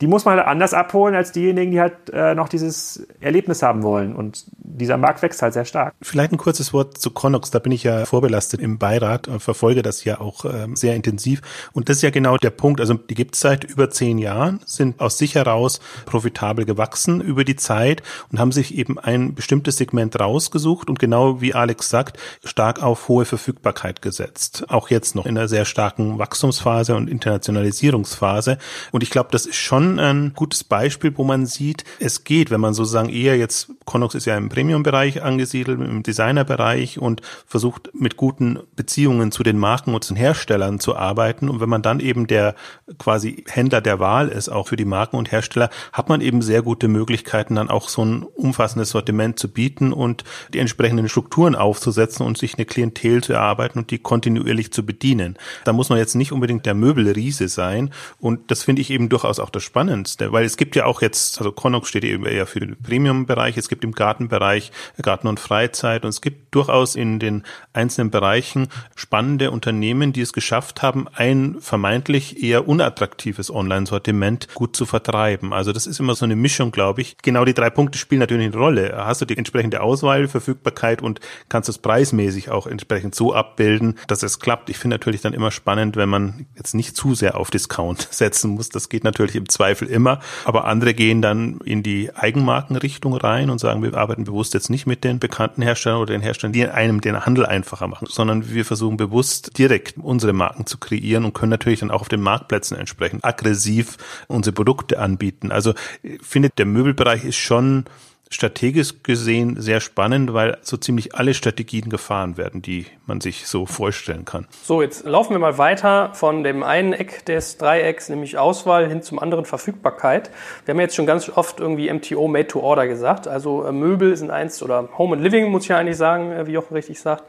Die muss man halt anders abholen als diejenigen, die halt äh, noch dieses Erlebnis haben wollen. Und dieser Markt wächst halt sehr stark. Vielleicht ein kurzes Wort zu Connox. Da bin ich ja vorbelastet im Beirat und verfolge das ja auch ähm, sehr intensiv. Und das ist ja genau der Punkt. Also die gibt es seit über zehn Jahren, sind aus sich heraus profitabel gewachsen über die Zeit und haben sich eben ein bestimmtes Segment rausgesucht und genau wie Alex sagt, stark auf hohe Verfügbarkeit gesetzt. Auch jetzt noch in einer sehr starken Wachstumsphase und Internationalisierungsphase. Und ich glaube, das ist schon ein gutes Beispiel, wo man sieht, es geht, wenn man sozusagen eher jetzt, Connox ist ja im Premium-Bereich angesiedelt, im Designer-Bereich und versucht mit guten Beziehungen zu den Marken und den Herstellern zu arbeiten. Und wenn man dann eben der quasi Händler der Wahl ist, auch für die Marken und Hersteller, hat man eben sehr gute Möglichkeiten, dann auch so ein umfassendes Sortiment zu bieten und die entsprechenden Strukturen aufzusetzen und sich eine Klientel zu erarbeiten und die kontinuierlich zu bedienen. Da muss man jetzt nicht unbedingt der Möbelriese sein. Und das finde ich eben durchaus auch das Spannendste, weil es gibt ja auch jetzt, also Connox steht eben eher für den Premium-Bereich, es gibt im Gartenbereich Garten und Freizeit und es gibt durchaus in den einzelnen Bereichen spannende Unternehmen, die es geschafft haben, ein vermeintlich eher unattraktives Online-Sortiment gut zu vertreiben. Also das ist immer so eine Mischung, glaube ich. Genau die drei Punkte spielen natürlich eine Rolle. Hast du die entsprechende Auswahl, Verfügbarkeit und kannst es preismäßig auch entsprechend so abbilden, dass es klappt. Ich finde natürlich dann immer spannend, wenn man jetzt nicht zu sehr auf Discount setzen muss. Das geht natürlich im Zweifel immer. Aber andere gehen dann in die Eigenmarkenrichtung rein und sagen, wir arbeiten bewusst jetzt nicht mit den bekannten Herstellern oder den Herstellern, die einem den Handel einfacher machen, sondern wir versuchen bewusst direkt unsere Marken zu kreieren und können natürlich dann auch auf den Marktplätzen entsprechend aggressiv unsere Produkte anbieten. Also ich der Möbelbereich ist schon strategisch gesehen sehr spannend, weil so ziemlich alle Strategien gefahren werden, die man sich so vorstellen kann. So, jetzt laufen wir mal weiter von dem einen Eck des Dreiecks, nämlich Auswahl, hin zum anderen Verfügbarkeit. Wir haben jetzt schon ganz oft irgendwie MTO Made to Order gesagt. Also äh, Möbel sind eins oder Home and Living muss ich ja eigentlich sagen, äh, wie Jochen richtig sagt.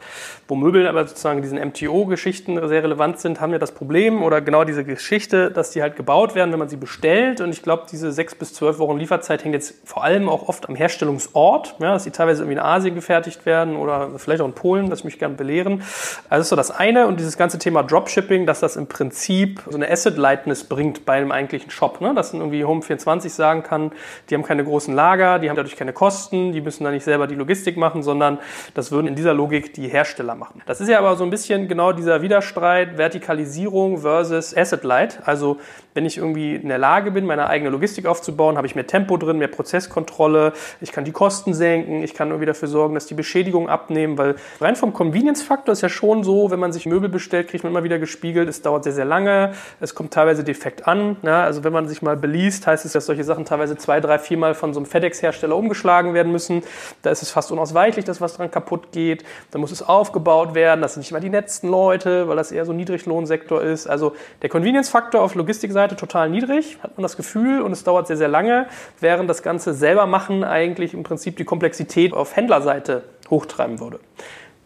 Wo Möbel aber sozusagen diesen MTO-Geschichten sehr relevant sind, haben wir das Problem oder genau diese Geschichte, dass die halt gebaut werden, wenn man sie bestellt. Und ich glaube, diese sechs bis zwölf Wochen Lieferzeit hängt jetzt vor allem auch oft am Herstellungsort, ja, dass die teilweise irgendwie in Asien gefertigt werden oder vielleicht auch in Polen, das möchte ich gerne belehren. Also das ist so das eine und dieses ganze Thema Dropshipping, dass das im Prinzip so eine Asset-Lightness bringt bei einem eigentlichen Shop. Ne? Dass irgendwie Home24 sagen kann, die haben keine großen Lager, die haben dadurch keine Kosten, die müssen da nicht selber die Logistik machen, sondern das würden in dieser Logik die Hersteller machen. Das ist ja aber so ein bisschen genau dieser Widerstreit Vertikalisierung versus Asset Light. Also wenn ich irgendwie in der Lage bin, meine eigene Logistik aufzubauen, habe ich mehr Tempo drin, mehr Prozesskontrolle, ich kann die Kosten senken, ich kann irgendwie dafür sorgen, dass die Beschädigungen abnehmen, weil rein vom Convenience-Faktor ist ja schon so, wenn man sich Möbel bestellt, kriegt man immer wieder gespiegelt, es dauert sehr, sehr lange, es kommt teilweise defekt an. Ja, also wenn man sich mal beliest, heißt es, dass solche Sachen teilweise zwei, drei, viermal von so einem FedEx-Hersteller umgeschlagen werden müssen. Da ist es fast unausweichlich, dass was dran kaputt geht. Da muss es aufgebaut werden, das sind nicht immer die netzten Leute, weil das eher so ein Niedriglohnsektor ist. Also der Convenience-Faktor auf Logistikseite Seite total niedrig, hat man das Gefühl, und es dauert sehr, sehr lange, während das Ganze selber machen eigentlich im Prinzip die Komplexität auf Händlerseite hochtreiben würde.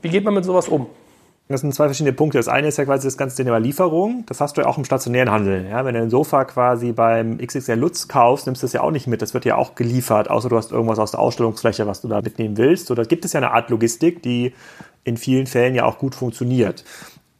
Wie geht man mit sowas um? Das sind zwei verschiedene Punkte. Das eine ist ja quasi das ganze Thema Lieferung. Das hast du ja auch im stationären Handel. Ja, wenn du ein Sofa quasi beim XXL Lutz kaufst, nimmst du das ja auch nicht mit. Das wird ja auch geliefert, außer du hast irgendwas aus der Ausstellungsfläche, was du da mitnehmen willst. Oder gibt es ja eine Art Logistik, die in vielen Fällen ja auch gut funktioniert.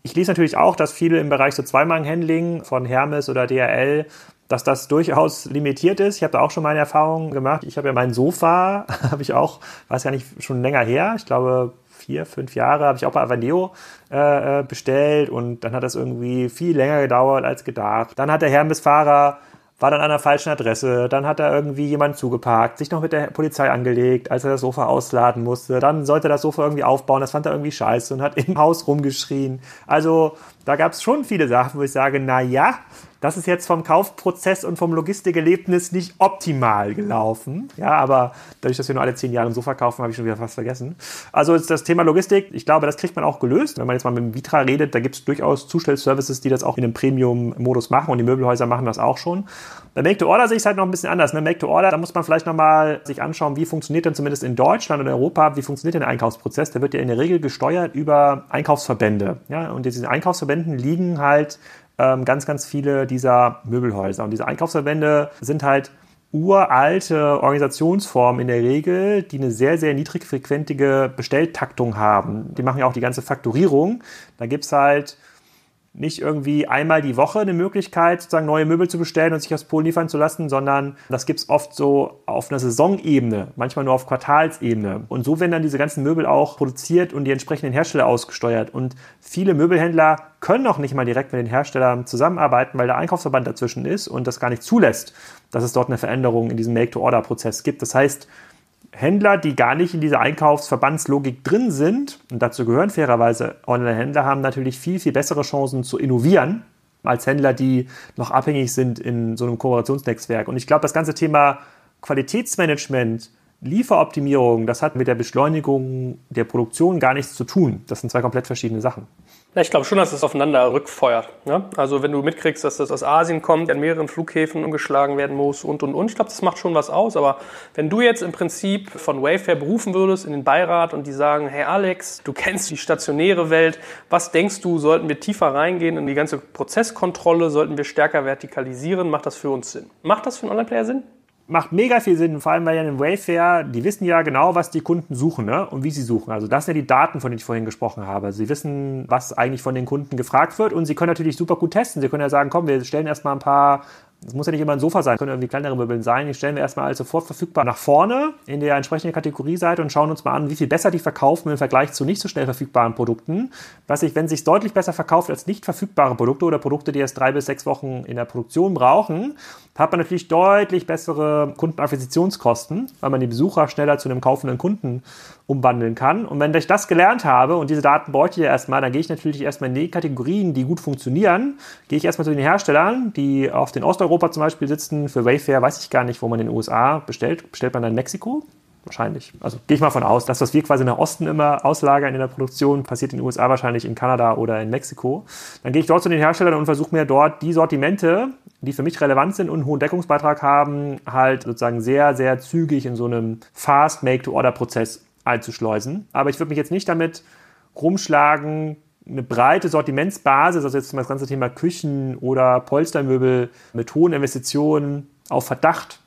Ich lese natürlich auch, dass viele im Bereich so Zweimann-Handling von Hermes oder DRL dass das durchaus limitiert ist. Ich habe da auch schon meine Erfahrungen gemacht. Ich habe ja mein Sofa, habe ich auch, weiß gar nicht, schon länger her. Ich glaube, vier, fünf Jahre habe ich auch bei Avaneo äh, äh, bestellt und dann hat das irgendwie viel länger gedauert als gedacht. Dann hat der Hermes-Fahrer war dann an der falschen Adresse, dann hat da irgendwie jemand zugeparkt, sich noch mit der Polizei angelegt, als er das Sofa ausladen musste, dann sollte er das Sofa irgendwie aufbauen, das fand er irgendwie scheiße und hat im Haus rumgeschrien. Also da gab es schon viele Sachen, wo ich sage, na ja, das ist jetzt vom Kaufprozess und vom Logistikerlebnis nicht optimal gelaufen. Ja, aber dadurch, dass wir nur alle zehn Jahre ein Sofa kaufen, habe ich schon wieder fast vergessen. Also das Thema Logistik, ich glaube, das kriegt man auch gelöst. Wenn man jetzt mal mit dem Vitra redet, da gibt es durchaus Zustellservices, die das auch in einem Premium-Modus machen und die Möbelhäuser machen das auch schon. Bei Make-to-Order sehe ich es halt noch ein bisschen anders. Ne? Make-to-Order, da muss man vielleicht nochmal sich anschauen, wie funktioniert denn zumindest in Deutschland und Europa, wie funktioniert denn der Einkaufsprozess? Der wird ja in der Regel gesteuert über Einkaufsverbände. Ja? Und diese Einkaufsverbänden liegen halt ganz, ganz viele dieser Möbelhäuser. Und diese Einkaufsverbände sind halt uralte Organisationsformen in der Regel, die eine sehr, sehr niedrigfrequentige Bestelltaktung haben. Die machen ja auch die ganze Fakturierung. Da gibt es halt nicht irgendwie einmal die Woche eine Möglichkeit, sozusagen neue Möbel zu bestellen und sich aus Polen liefern zu lassen, sondern das gibt es oft so auf einer Saisonebene, manchmal nur auf Quartalsebene. Und so werden dann diese ganzen Möbel auch produziert und die entsprechenden Hersteller ausgesteuert. Und viele Möbelhändler können auch nicht mal direkt mit den Herstellern zusammenarbeiten, weil der Einkaufsverband dazwischen ist und das gar nicht zulässt, dass es dort eine Veränderung in diesem Make-to-Order-Prozess gibt. Das heißt, Händler, die gar nicht in dieser Einkaufsverbandslogik drin sind, und dazu gehören fairerweise Online-Händler, haben natürlich viel, viel bessere Chancen zu innovieren als Händler, die noch abhängig sind in so einem Kooperationsnetzwerk. Und ich glaube, das ganze Thema Qualitätsmanagement, Lieferoptimierung, das hat mit der Beschleunigung der Produktion gar nichts zu tun. Das sind zwei komplett verschiedene Sachen. Ja, ich glaube schon, dass es aufeinander rückfeuert. Ne? Also wenn du mitkriegst, dass das aus Asien kommt, an mehreren Flughäfen umgeschlagen werden muss und und und. Ich glaube, das macht schon was aus. Aber wenn du jetzt im Prinzip von Wayfair berufen würdest in den Beirat und die sagen, hey Alex, du kennst die stationäre Welt, was denkst du, sollten wir tiefer reingehen in die ganze Prozesskontrolle, sollten wir stärker vertikalisieren? Macht das für uns Sinn? Macht das für einen Online-Player Sinn? Macht mega viel Sinn, vor allem weil ja in Wayfair, die wissen ja genau, was die Kunden suchen ne? und wie sie suchen. Also das sind ja die Daten, von denen ich vorhin gesprochen habe. Sie wissen, was eigentlich von den Kunden gefragt wird und sie können natürlich super gut testen. Sie können ja sagen, komm, wir stellen erstmal ein paar das muss ja nicht immer ein Sofa sein, können irgendwie kleinere Möbel sein. Die stellen wir erstmal als sofort verfügbar nach vorne in der entsprechenden Kategorieseite und schauen uns mal an, wie viel besser die verkaufen im Vergleich zu nicht so schnell verfügbaren Produkten. Was sich, wenn es sich deutlich besser verkauft als nicht verfügbare Produkte oder Produkte, die erst drei bis sechs Wochen in der Produktion brauchen, hat man natürlich deutlich bessere Kundenakquisitionskosten, weil man die Besucher schneller zu einem kaufenden Kunden umwandeln kann. Und wenn ich das gelernt habe und diese Daten bräuchte ich ja erstmal, dann gehe ich natürlich erstmal in die Kategorien, die gut funktionieren, gehe ich erstmal zu den Herstellern, die auf den Osteuropa zum Beispiel sitzen. Für Wayfair weiß ich gar nicht, wo man in den USA bestellt. Bestellt man dann in Mexiko? Wahrscheinlich. Also gehe ich mal von aus. Das, was wir quasi nach Osten immer auslagern in der Produktion, passiert in den USA wahrscheinlich in Kanada oder in Mexiko. Dann gehe ich dort zu den Herstellern und versuche mir dort die Sortimente, die für mich relevant sind und einen hohen Deckungsbeitrag haben, halt sozusagen sehr, sehr zügig in so einem Fast Make-to-Order-Prozess einzuschleusen. Aber ich würde mich jetzt nicht damit rumschlagen, eine breite Sortimentsbasis, also jetzt das ganze Thema Küchen oder Polstermöbel mit hohen Investitionen auf Verdacht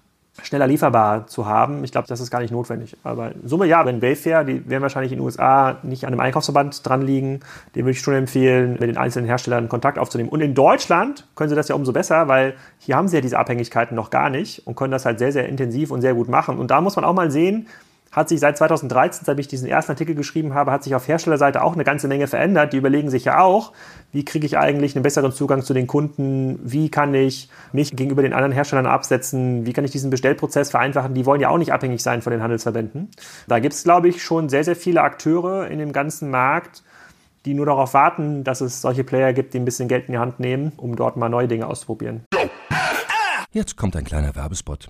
schneller lieferbar zu haben. Ich glaube, das ist gar nicht notwendig. Aber in Summe ja, wenn Wayfair, die werden wahrscheinlich in den USA nicht an einem Einkaufsverband dran liegen, dem würde ich schon empfehlen, mit den einzelnen Herstellern Kontakt aufzunehmen. Und in Deutschland können sie das ja umso besser, weil hier haben sie ja diese Abhängigkeiten noch gar nicht und können das halt sehr, sehr intensiv und sehr gut machen. Und da muss man auch mal sehen, hat sich seit 2013, seit ich diesen ersten Artikel geschrieben habe, hat sich auf Herstellerseite auch eine ganze Menge verändert. Die überlegen sich ja auch, wie kriege ich eigentlich einen besseren Zugang zu den Kunden, wie kann ich mich gegenüber den anderen Herstellern absetzen, wie kann ich diesen Bestellprozess vereinfachen. Die wollen ja auch nicht abhängig sein von den Handelsverbänden. Da gibt es, glaube ich, schon sehr, sehr viele Akteure in dem ganzen Markt, die nur darauf warten, dass es solche Player gibt, die ein bisschen Geld in die Hand nehmen, um dort mal neue Dinge auszuprobieren. Jetzt kommt ein kleiner Werbespot.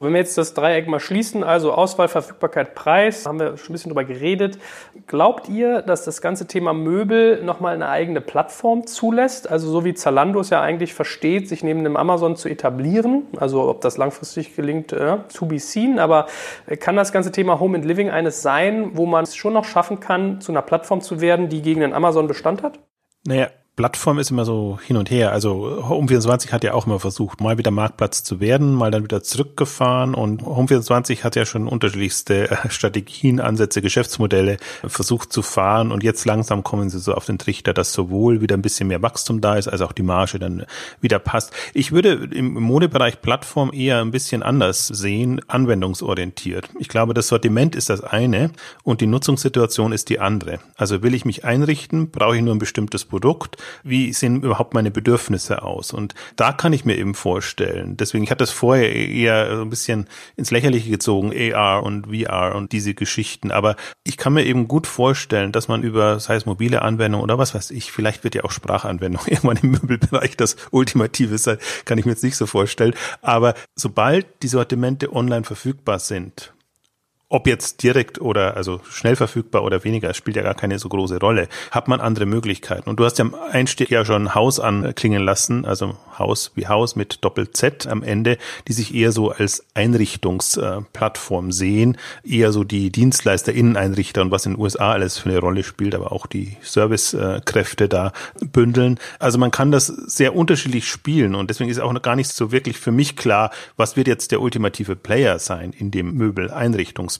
Wenn wir jetzt das Dreieck mal schließen, also Auswahl, Verfügbarkeit, Preis, haben wir schon ein bisschen drüber geredet. Glaubt ihr, dass das ganze Thema Möbel nochmal eine eigene Plattform zulässt? Also so wie Zalando es ja eigentlich versteht, sich neben dem Amazon zu etablieren. Also ob das langfristig gelingt, äh, to be seen. Aber kann das ganze Thema Home and Living eines sein, wo man es schon noch schaffen kann, zu einer Plattform zu werden, die gegen den Amazon Bestand hat? Naja, Plattform ist immer so hin und her. Also Home24 hat ja auch immer versucht, mal wieder Marktplatz zu werden, mal dann wieder zurückgefahren und Home24 hat ja schon unterschiedlichste äh, Strategien, Ansätze, Geschäftsmodelle versucht zu fahren und jetzt langsam kommen sie so auf den Trichter, dass sowohl wieder ein bisschen mehr Wachstum da ist, als auch die Marge dann wieder passt. Ich würde im Modebereich Plattform eher ein bisschen anders sehen, anwendungsorientiert. Ich glaube, das Sortiment ist das eine und die Nutzungssituation ist die andere. Also will ich mich einrichten, brauche ich nur ein bestimmtes Produkt wie sehen überhaupt meine Bedürfnisse aus. Und da kann ich mir eben vorstellen, deswegen, ich hatte das vorher eher so ein bisschen ins Lächerliche gezogen, AR und VR und diese Geschichten, aber ich kann mir eben gut vorstellen, dass man über, sei es mobile Anwendung oder was weiß ich, vielleicht wird ja auch Sprachanwendung irgendwann im Möbelbereich das Ultimative sein, kann ich mir jetzt nicht so vorstellen, aber sobald die Sortimente online verfügbar sind, ob jetzt direkt oder also schnell verfügbar oder weniger, spielt ja gar keine so große Rolle, hat man andere Möglichkeiten. Und du hast ja am Einstieg ja schon Haus anklingen lassen, also Haus wie Haus mit Doppel-Z am Ende, die sich eher so als Einrichtungsplattform sehen, eher so die Dienstleister, Inneneinrichter und was in den USA alles für eine Rolle spielt, aber auch die Servicekräfte da bündeln. Also man kann das sehr unterschiedlich spielen und deswegen ist auch noch gar nicht so wirklich für mich klar, was wird jetzt der ultimative Player sein in dem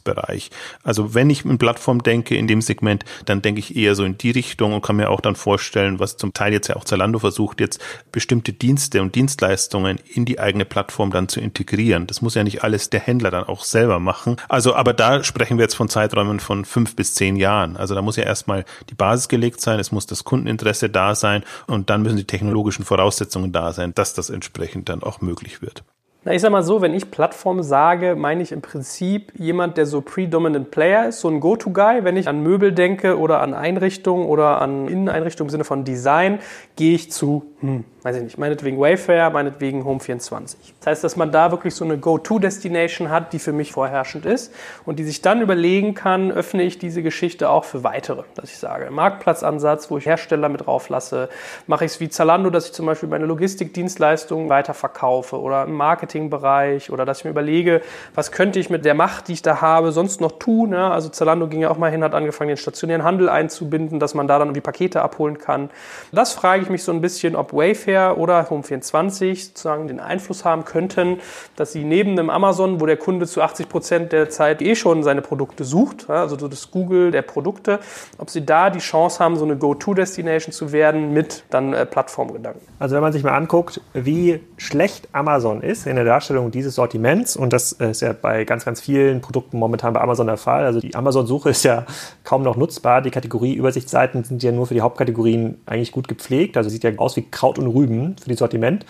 Möbeleinrichtungsbereich. Also wenn ich in Plattform denke, in dem Segment, dann denke ich eher so in die Richtung und kann mir auch dann vorstellen, was zum Teil jetzt ja auch Zalando versucht, jetzt bestimmte Dienste und Dienstleistungen in die eigene Plattform dann zu integrieren. Das muss ja nicht alles der Händler dann auch selber machen. Also, aber da sprechen wir jetzt von Zeiträumen von fünf bis zehn Jahren. Also da muss ja erstmal die Basis gelegt sein, es muss das Kundeninteresse da sein und dann müssen die technologischen Voraussetzungen da sein, dass das entsprechend dann auch möglich wird. Na, ich sag mal so, wenn ich Plattform sage, meine ich im Prinzip jemand, der so predominant Player ist, so ein Go-To-Guy. Wenn ich an Möbel denke oder an Einrichtungen oder an Inneneinrichtungen im Sinne von Design, gehe ich zu, hm, weiß ich nicht, meinetwegen Wayfair, meinetwegen Home24. Das heißt, dass man da wirklich so eine Go-To-Destination hat, die für mich vorherrschend ist und die sich dann überlegen kann, öffne ich diese Geschichte auch für weitere. Dass ich sage, Marktplatzansatz, wo ich Hersteller mit drauflasse, mache ich es wie Zalando, dass ich zum Beispiel meine Logistikdienstleistungen weiterverkaufe oder im Marketingbereich oder dass ich mir überlege, was könnte ich mit der Macht, die ich da habe, sonst noch tun. Ja? Also Zalando ging ja auch mal hin, hat angefangen, den stationären Handel einzubinden, dass man da dann irgendwie Pakete abholen kann. Das frage ich mich so ein bisschen, ob Wayfair Wayfair oder Home24 sozusagen den Einfluss haben könnten, dass sie neben einem Amazon, wo der Kunde zu 80 Prozent der Zeit eh schon seine Produkte sucht, also so das Google der Produkte, ob sie da die Chance haben, so eine Go-To-Destination zu werden mit dann äh, Plattformgedanken. Also wenn man sich mal anguckt, wie schlecht Amazon ist in der Darstellung dieses Sortiments, und das ist ja bei ganz, ganz vielen Produkten momentan bei Amazon der Fall, also die Amazon-Suche ist ja kaum noch nutzbar, die Kategorie-Übersichtsseiten sind ja nur für die Hauptkategorien eigentlich gut gepflegt, also sieht ja aus wie Kraut und Rüben drüben für die Sortiment,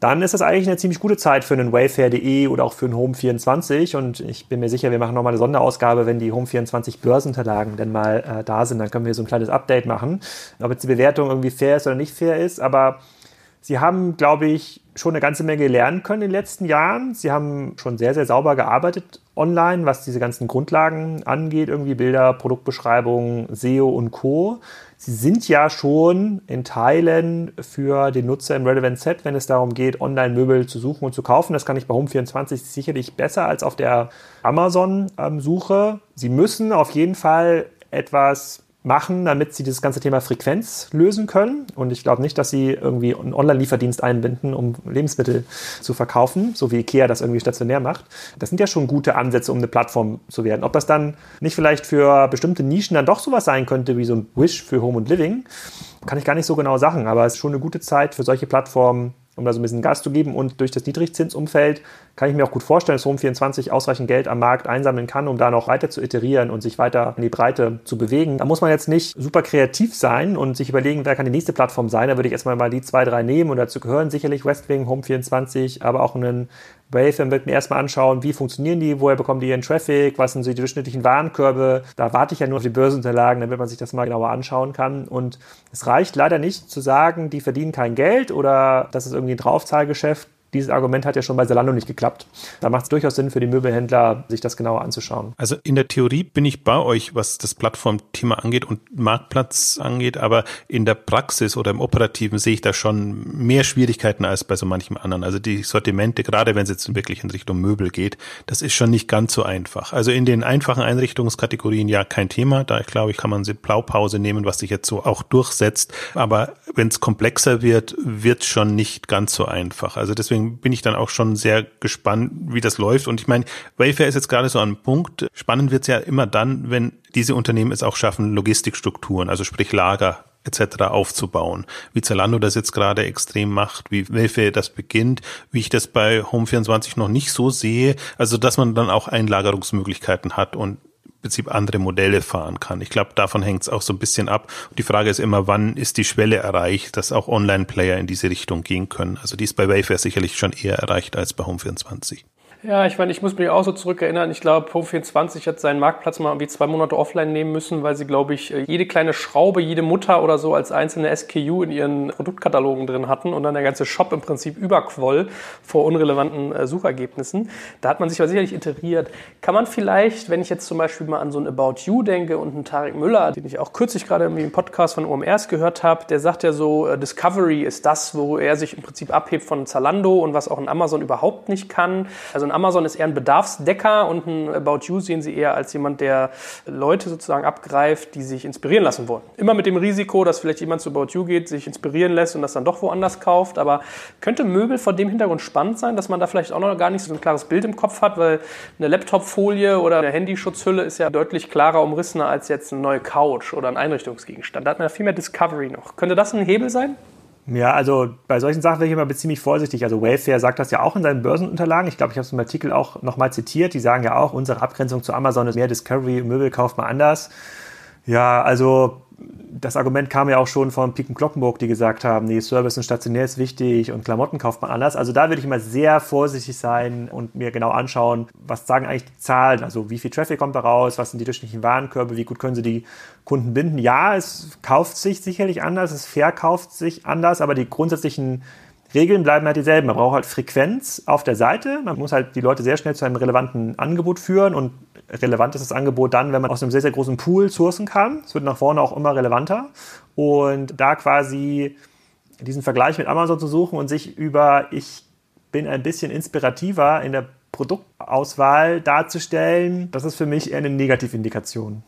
dann ist das eigentlich eine ziemlich gute Zeit für einen Wayfair.de oder auch für einen Home24. Und ich bin mir sicher, wir machen nochmal eine Sonderausgabe, wenn die Home24 Börsenunterlagen denn mal äh, da sind. Dann können wir so ein kleines Update machen, ob jetzt die Bewertung irgendwie fair ist oder nicht fair ist. Aber sie haben, glaube ich, schon eine ganze Menge lernen können in den letzten Jahren. Sie haben schon sehr, sehr sauber gearbeitet online, was diese ganzen Grundlagen angeht, irgendwie Bilder, Produktbeschreibungen, SEO und Co. Sie sind ja schon in Teilen für den Nutzer im Relevant Set, wenn es darum geht, Online-Möbel zu suchen und zu kaufen. Das kann ich bei Home24 sicherlich besser als auf der Amazon-Suche. Sie müssen auf jeden Fall etwas machen, damit sie das ganze Thema Frequenz lösen können. Und ich glaube nicht, dass sie irgendwie einen Online-Lieferdienst einbinden, um Lebensmittel zu verkaufen, so wie Ikea das irgendwie stationär macht. Das sind ja schon gute Ansätze, um eine Plattform zu werden. Ob das dann nicht vielleicht für bestimmte Nischen dann doch sowas sein könnte, wie so ein Wish für Home und Living, kann ich gar nicht so genau sagen. Aber es ist schon eine gute Zeit für solche Plattformen, um da so ein bisschen Gas zu geben. Und durch das Niedrigzinsumfeld kann ich mir auch gut vorstellen, dass Home24 ausreichend Geld am Markt einsammeln kann, um da noch weiter zu iterieren und sich weiter in die Breite zu bewegen. Da muss man jetzt nicht super kreativ sein und sich überlegen, wer kann die nächste Plattform sein. Da würde ich erstmal mal die zwei, drei nehmen und dazu gehören sicherlich Westwing, Home24, aber auch einen Wave wird mir erstmal anschauen, wie funktionieren die, woher bekommen die ihren Traffic, was sind so die durchschnittlichen Warenkörbe. Da warte ich ja nur auf die Börsenunterlagen, damit man sich das mal genauer anschauen kann. Und es reicht leider nicht zu sagen, die verdienen kein Geld oder das ist irgendwie ein Draufzahlgeschäft dieses Argument hat ja schon bei Zalando nicht geklappt. Da macht es durchaus Sinn für die Möbelhändler, sich das genauer anzuschauen. Also in der Theorie bin ich bei euch, was das Plattformthema angeht und Marktplatz angeht, aber in der Praxis oder im Operativen sehe ich da schon mehr Schwierigkeiten als bei so manchem anderen. Also die Sortimente, gerade wenn es jetzt wirklich in Richtung Möbel geht, das ist schon nicht ganz so einfach. Also in den einfachen Einrichtungskategorien ja kein Thema. Da ich glaube ich, kann man sie Blaupause nehmen, was sich jetzt so auch durchsetzt. Aber wenn es komplexer wird, wird schon nicht ganz so einfach. Also deswegen deswegen bin ich dann auch schon sehr gespannt, wie das läuft. Und ich meine, Wayfair ist jetzt gerade so ein Punkt. Spannend wird es ja immer dann, wenn diese Unternehmen es auch schaffen, Logistikstrukturen, also sprich Lager etc. aufzubauen. Wie Zalando das jetzt gerade extrem macht, wie Wayfair das beginnt, wie ich das bei Home24 noch nicht so sehe. Also, dass man dann auch Einlagerungsmöglichkeiten hat und Prinzip andere Modelle fahren kann. Ich glaube, davon hängt es auch so ein bisschen ab. Und die Frage ist immer, wann ist die Schwelle erreicht, dass auch Online-Player in diese Richtung gehen können. Also die ist bei Wayfair sicherlich schon eher erreicht als bei Home24. Ja, ich meine, ich muss mich auch so zurückerinnern. Ich glaube, Home24 hat seinen Marktplatz mal irgendwie zwei Monate offline nehmen müssen, weil sie, glaube ich, äh, jede kleine Schraube, jede Mutter oder so als einzelne SKU in ihren Produktkatalogen drin hatten und dann der ganze Shop im Prinzip überquoll vor unrelevanten äh, Suchergebnissen. Da hat man sich aber sicherlich iteriert. Kann man vielleicht, wenn ich jetzt zum Beispiel mal an so ein About You denke und einen Tarek Müller, den ich auch kürzlich gerade irgendwie im Podcast von OMRs gehört habe, der sagt ja so, äh, Discovery ist das, wo er sich im Prinzip abhebt von Zalando und was auch ein Amazon überhaupt nicht kann. Also ein Amazon ist eher ein Bedarfsdecker und ein About You sehen Sie eher als jemand, der Leute sozusagen abgreift, die sich inspirieren lassen wollen. Immer mit dem Risiko, dass vielleicht jemand zu About You geht, sich inspirieren lässt und das dann doch woanders kauft. Aber könnte Möbel vor dem Hintergrund spannend sein, dass man da vielleicht auch noch gar nicht so ein klares Bild im Kopf hat, weil eine Laptopfolie oder eine Handyschutzhülle ist ja deutlich klarer umrissener als jetzt eine neue Couch oder ein Einrichtungsgegenstand. Da hat man ja viel mehr Discovery noch. Könnte das ein Hebel sein? Ja, also bei solchen Sachen bin ich immer ziemlich vorsichtig. Also Wayfair sagt das ja auch in seinen Börsenunterlagen. Ich glaube, ich habe es im Artikel auch nochmal zitiert. Die sagen ja auch, unsere Abgrenzung zu Amazon ist mehr Discovery, Möbel kauft man anders. Ja, also das Argument kam ja auch schon von Piken Glockenburg, die gesagt haben, nee, Service und stationär ist wichtig und Klamotten kauft man anders. Also da würde ich immer sehr vorsichtig sein und mir genau anschauen, was sagen eigentlich die Zahlen, also wie viel Traffic kommt da raus, was sind die durchschnittlichen Warenkörbe, wie gut können sie die Kunden binden. Ja, es kauft sich sicherlich anders, es verkauft sich anders, aber die grundsätzlichen Regeln bleiben halt dieselben. Man braucht halt Frequenz auf der Seite. Man muss halt die Leute sehr schnell zu einem relevanten Angebot führen und relevant ist das Angebot dann, wenn man aus einem sehr, sehr großen Pool sourcen kann. Es wird nach vorne auch immer relevanter. Und da quasi diesen Vergleich mit Amazon zu suchen und sich über, ich bin ein bisschen inspirativer in der Produktauswahl darzustellen, das ist für mich eher eine Negativindikation.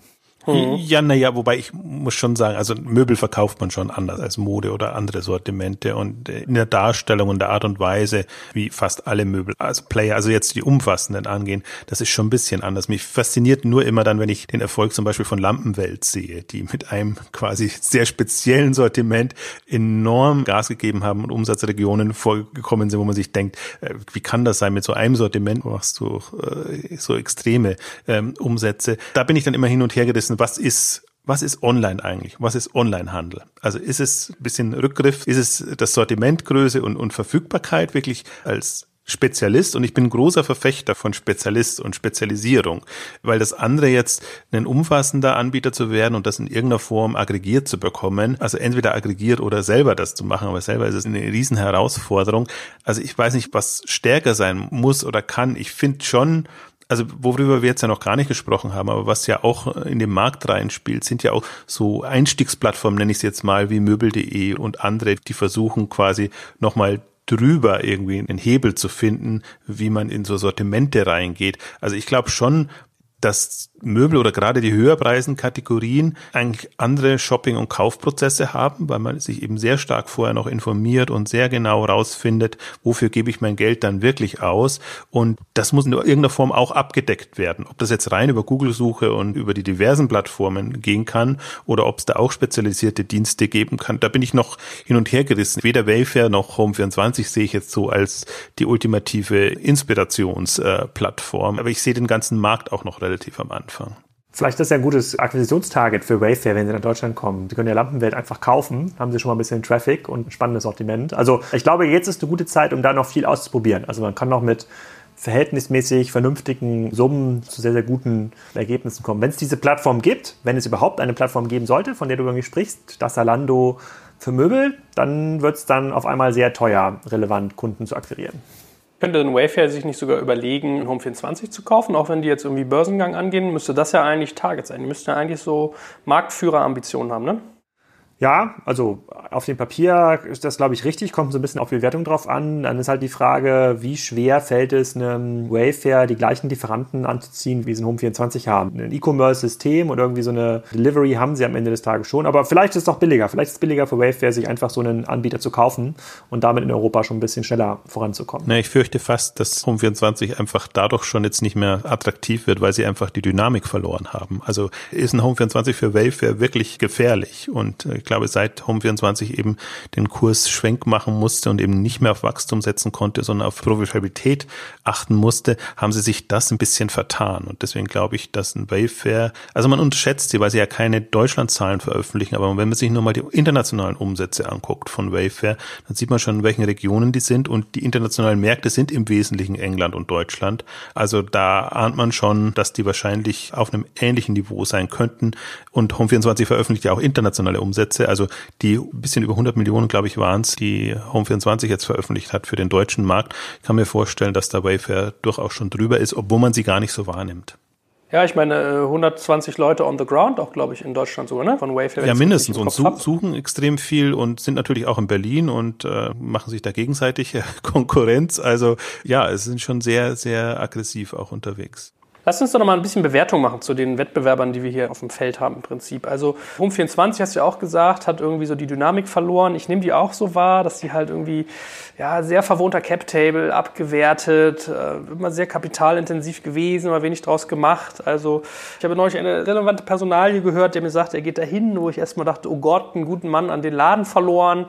Mhm. Ja, naja, wobei ich muss schon sagen, also Möbel verkauft man schon anders als Mode oder andere Sortimente und in der Darstellung und der Art und Weise, wie fast alle Möbel, also Player, also jetzt die umfassenden angehen, das ist schon ein bisschen anders. Mich fasziniert nur immer dann, wenn ich den Erfolg zum Beispiel von Lampenwelt sehe, die mit einem quasi sehr speziellen Sortiment enorm Gas gegeben haben und Umsatzregionen vorgekommen sind, wo man sich denkt, äh, wie kann das sein mit so einem Sortiment machst du äh, so extreme ähm, Umsätze. Da bin ich dann immer hin und her gerissen wissen, was ist was ist online eigentlich? Was ist Onlinehandel? Also ist es ein bisschen Rückgriff? Ist es das Sortimentgröße und, und Verfügbarkeit wirklich als Spezialist und ich bin großer Verfechter von Spezialist und Spezialisierung, weil das andere jetzt ein umfassender Anbieter zu werden und das in irgendeiner Form aggregiert zu bekommen, also entweder aggregiert oder selber das zu machen, aber selber ist es eine riesen Herausforderung. Also ich weiß nicht, was stärker sein muss oder kann. Ich finde schon, also worüber wir jetzt ja noch gar nicht gesprochen haben, aber was ja auch in den Markt reinspielt, sind ja auch so Einstiegsplattformen, nenne ich es jetzt mal, wie Möbel.de und andere, die versuchen quasi nochmal drüber irgendwie einen Hebel zu finden, wie man in so Sortimente reingeht. Also ich glaube schon, dass Möbel oder gerade die höherpreisen Kategorien eigentlich andere Shopping- und Kaufprozesse haben, weil man sich eben sehr stark vorher noch informiert und sehr genau rausfindet, wofür gebe ich mein Geld dann wirklich aus. Und das muss in irgendeiner Form auch abgedeckt werden. Ob das jetzt rein über Google-Suche und über die diversen Plattformen gehen kann oder ob es da auch spezialisierte Dienste geben kann, da bin ich noch hin und her gerissen. Weder Wayfair noch Home24 sehe ich jetzt so als die ultimative Inspirationsplattform. Aber ich sehe den ganzen Markt auch noch relativ am Anfang. Anfang. Vielleicht ist das ja ein gutes Akquisitionstarget für Wayfair, wenn sie nach Deutschland kommen. Sie können ja Lampenwelt einfach kaufen, haben sie schon mal ein bisschen Traffic und ein spannendes Sortiment. Also ich glaube, jetzt ist eine gute Zeit, um da noch viel auszuprobieren. Also man kann noch mit verhältnismäßig vernünftigen Summen zu sehr, sehr guten Ergebnissen kommen. Wenn es diese Plattform gibt, wenn es überhaupt eine Plattform geben sollte, von der du irgendwie sprichst, das Salando für Möbel, dann wird es dann auf einmal sehr teuer, relevant Kunden zu akquirieren. Könnte ein Wayfair sich nicht sogar überlegen, Home 24 zu kaufen, auch wenn die jetzt irgendwie Börsengang angehen, müsste das ja eigentlich Target sein. Die müssten ja eigentlich so Marktführerambitionen haben, ne? Ja, also auf dem Papier ist das, glaube ich, richtig, kommt so ein bisschen auf die Bewertung drauf an. Dann ist halt die Frage, wie schwer fällt es einem Wayfair, die gleichen Lieferanten anzuziehen, wie sie ein Home24 haben. Ein E-Commerce-System oder irgendwie so eine Delivery haben sie am Ende des Tages schon. Aber vielleicht ist es doch billiger. Vielleicht ist es billiger für Wayfair, sich einfach so einen Anbieter zu kaufen und damit in Europa schon ein bisschen schneller voranzukommen. Na, ich fürchte fast, dass Home24 einfach dadurch schon jetzt nicht mehr attraktiv wird, weil sie einfach die Dynamik verloren haben. Also ist ein Home24 für Wayfair wirklich gefährlich und ich glaube, seit Home24 eben den Kurs schwenk machen musste und eben nicht mehr auf Wachstum setzen konnte, sondern auf Profitabilität achten musste, haben sie sich das ein bisschen vertan. Und deswegen glaube ich, dass ein Wayfair, also man unterschätzt sie, weil sie ja keine Deutschlandzahlen veröffentlichen, aber wenn man sich nur mal die internationalen Umsätze anguckt von Wayfair, dann sieht man schon, in welchen Regionen die sind und die internationalen Märkte sind im Wesentlichen England und Deutschland. Also da ahnt man schon, dass die wahrscheinlich auf einem ähnlichen Niveau sein könnten. Und Home24 veröffentlicht ja auch internationale Umsätze, also die ein bisschen über 100 Millionen, glaube ich, waren es, die Home24 jetzt veröffentlicht hat für den deutschen Markt. Ich kann mir vorstellen, dass da Wayfair durchaus schon drüber ist, obwohl man sie gar nicht so wahrnimmt. Ja, ich meine, 120 äh, Leute on the ground, auch glaube ich in Deutschland sogar, ne? Von Wayfair. Ja, mindestens. Und su suchen extrem viel und sind natürlich auch in Berlin und äh, machen sich da gegenseitig Konkurrenz. Also ja, es sind schon sehr, sehr aggressiv auch unterwegs. Lass uns doch noch mal ein bisschen Bewertung machen zu den Wettbewerbern, die wir hier auf dem Feld haben im Prinzip. Also Home24 hast du ja auch gesagt, hat irgendwie so die Dynamik verloren. Ich nehme die auch so wahr, dass die halt irgendwie ja sehr verwohnter Cap-Table abgewertet, äh, immer sehr kapitalintensiv gewesen, aber wenig draus gemacht. Also ich habe neulich eine relevante Personalie gehört, der mir sagt, er geht dahin, wo ich erstmal dachte, oh Gott, einen guten Mann an den Laden verloren.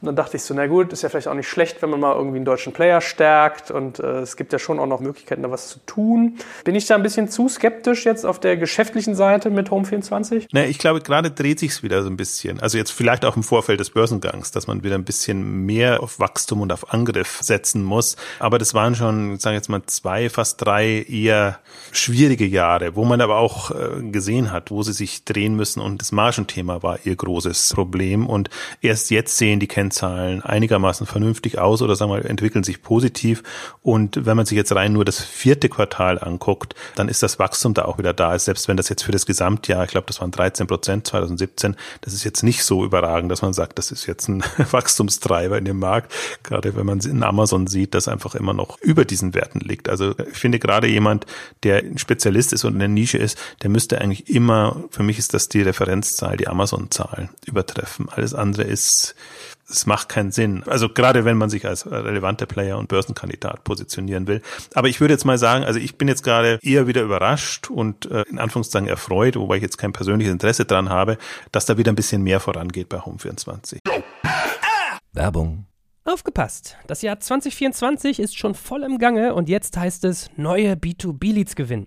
Und dann dachte ich so, na gut, ist ja vielleicht auch nicht schlecht, wenn man mal irgendwie einen deutschen Player stärkt und äh, es gibt ja schon auch noch Möglichkeiten, da was zu tun. Bin ich da ein bisschen zu skeptisch jetzt auf der geschäftlichen Seite mit Home24? Na, ich glaube, gerade dreht sich's wieder so ein bisschen. Also jetzt vielleicht auch im Vorfeld des Börsengangs, dass man wieder ein bisschen mehr auf Wachstum und auf Angriff setzen muss. Aber das waren schon, sagen jetzt mal zwei, fast drei eher schwierige Jahre, wo man aber auch äh, gesehen hat, wo sie sich drehen müssen und das Margenthema war ihr großes Problem und erst jetzt sehen die Kennzahlen Kennzahlen einigermaßen vernünftig aus oder sagen wir entwickeln sich positiv. Und wenn man sich jetzt rein nur das vierte Quartal anguckt, dann ist das Wachstum da auch wieder da. Selbst wenn das jetzt für das Gesamtjahr, ich glaube, das waren 13 Prozent 2017, das ist jetzt nicht so überragend, dass man sagt, das ist jetzt ein Wachstumstreiber in dem Markt. Gerade wenn man in Amazon sieht, das einfach immer noch über diesen Werten liegt. Also ich finde gerade jemand, der ein Spezialist ist und in der Nische ist, der müsste eigentlich immer, für mich ist das die Referenzzahl, die Amazon-Zahl übertreffen. Alles andere ist es macht keinen Sinn. Also gerade wenn man sich als relevante Player und Börsenkandidat positionieren will. Aber ich würde jetzt mal sagen, also ich bin jetzt gerade eher wieder überrascht und äh, in Anführungszeichen erfreut, wobei ich jetzt kein persönliches Interesse dran habe, dass da wieder ein bisschen mehr vorangeht bei Home24. Werbung. Aufgepasst! Das Jahr 2024 ist schon voll im Gange und jetzt heißt es neue B2B-Leads gewinnen.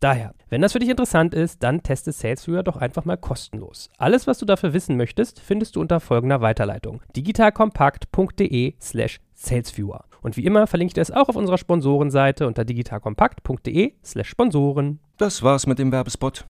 Daher, wenn das für dich interessant ist, dann teste SalesViewer doch einfach mal kostenlos. Alles, was du dafür wissen möchtest, findest du unter folgender Weiterleitung: digitalkompakt.de slash salesviewer. Und wie immer verlinke ich das auch auf unserer Sponsorenseite unter digitalkompakt.de slash Sponsoren. Das war's mit dem Werbespot.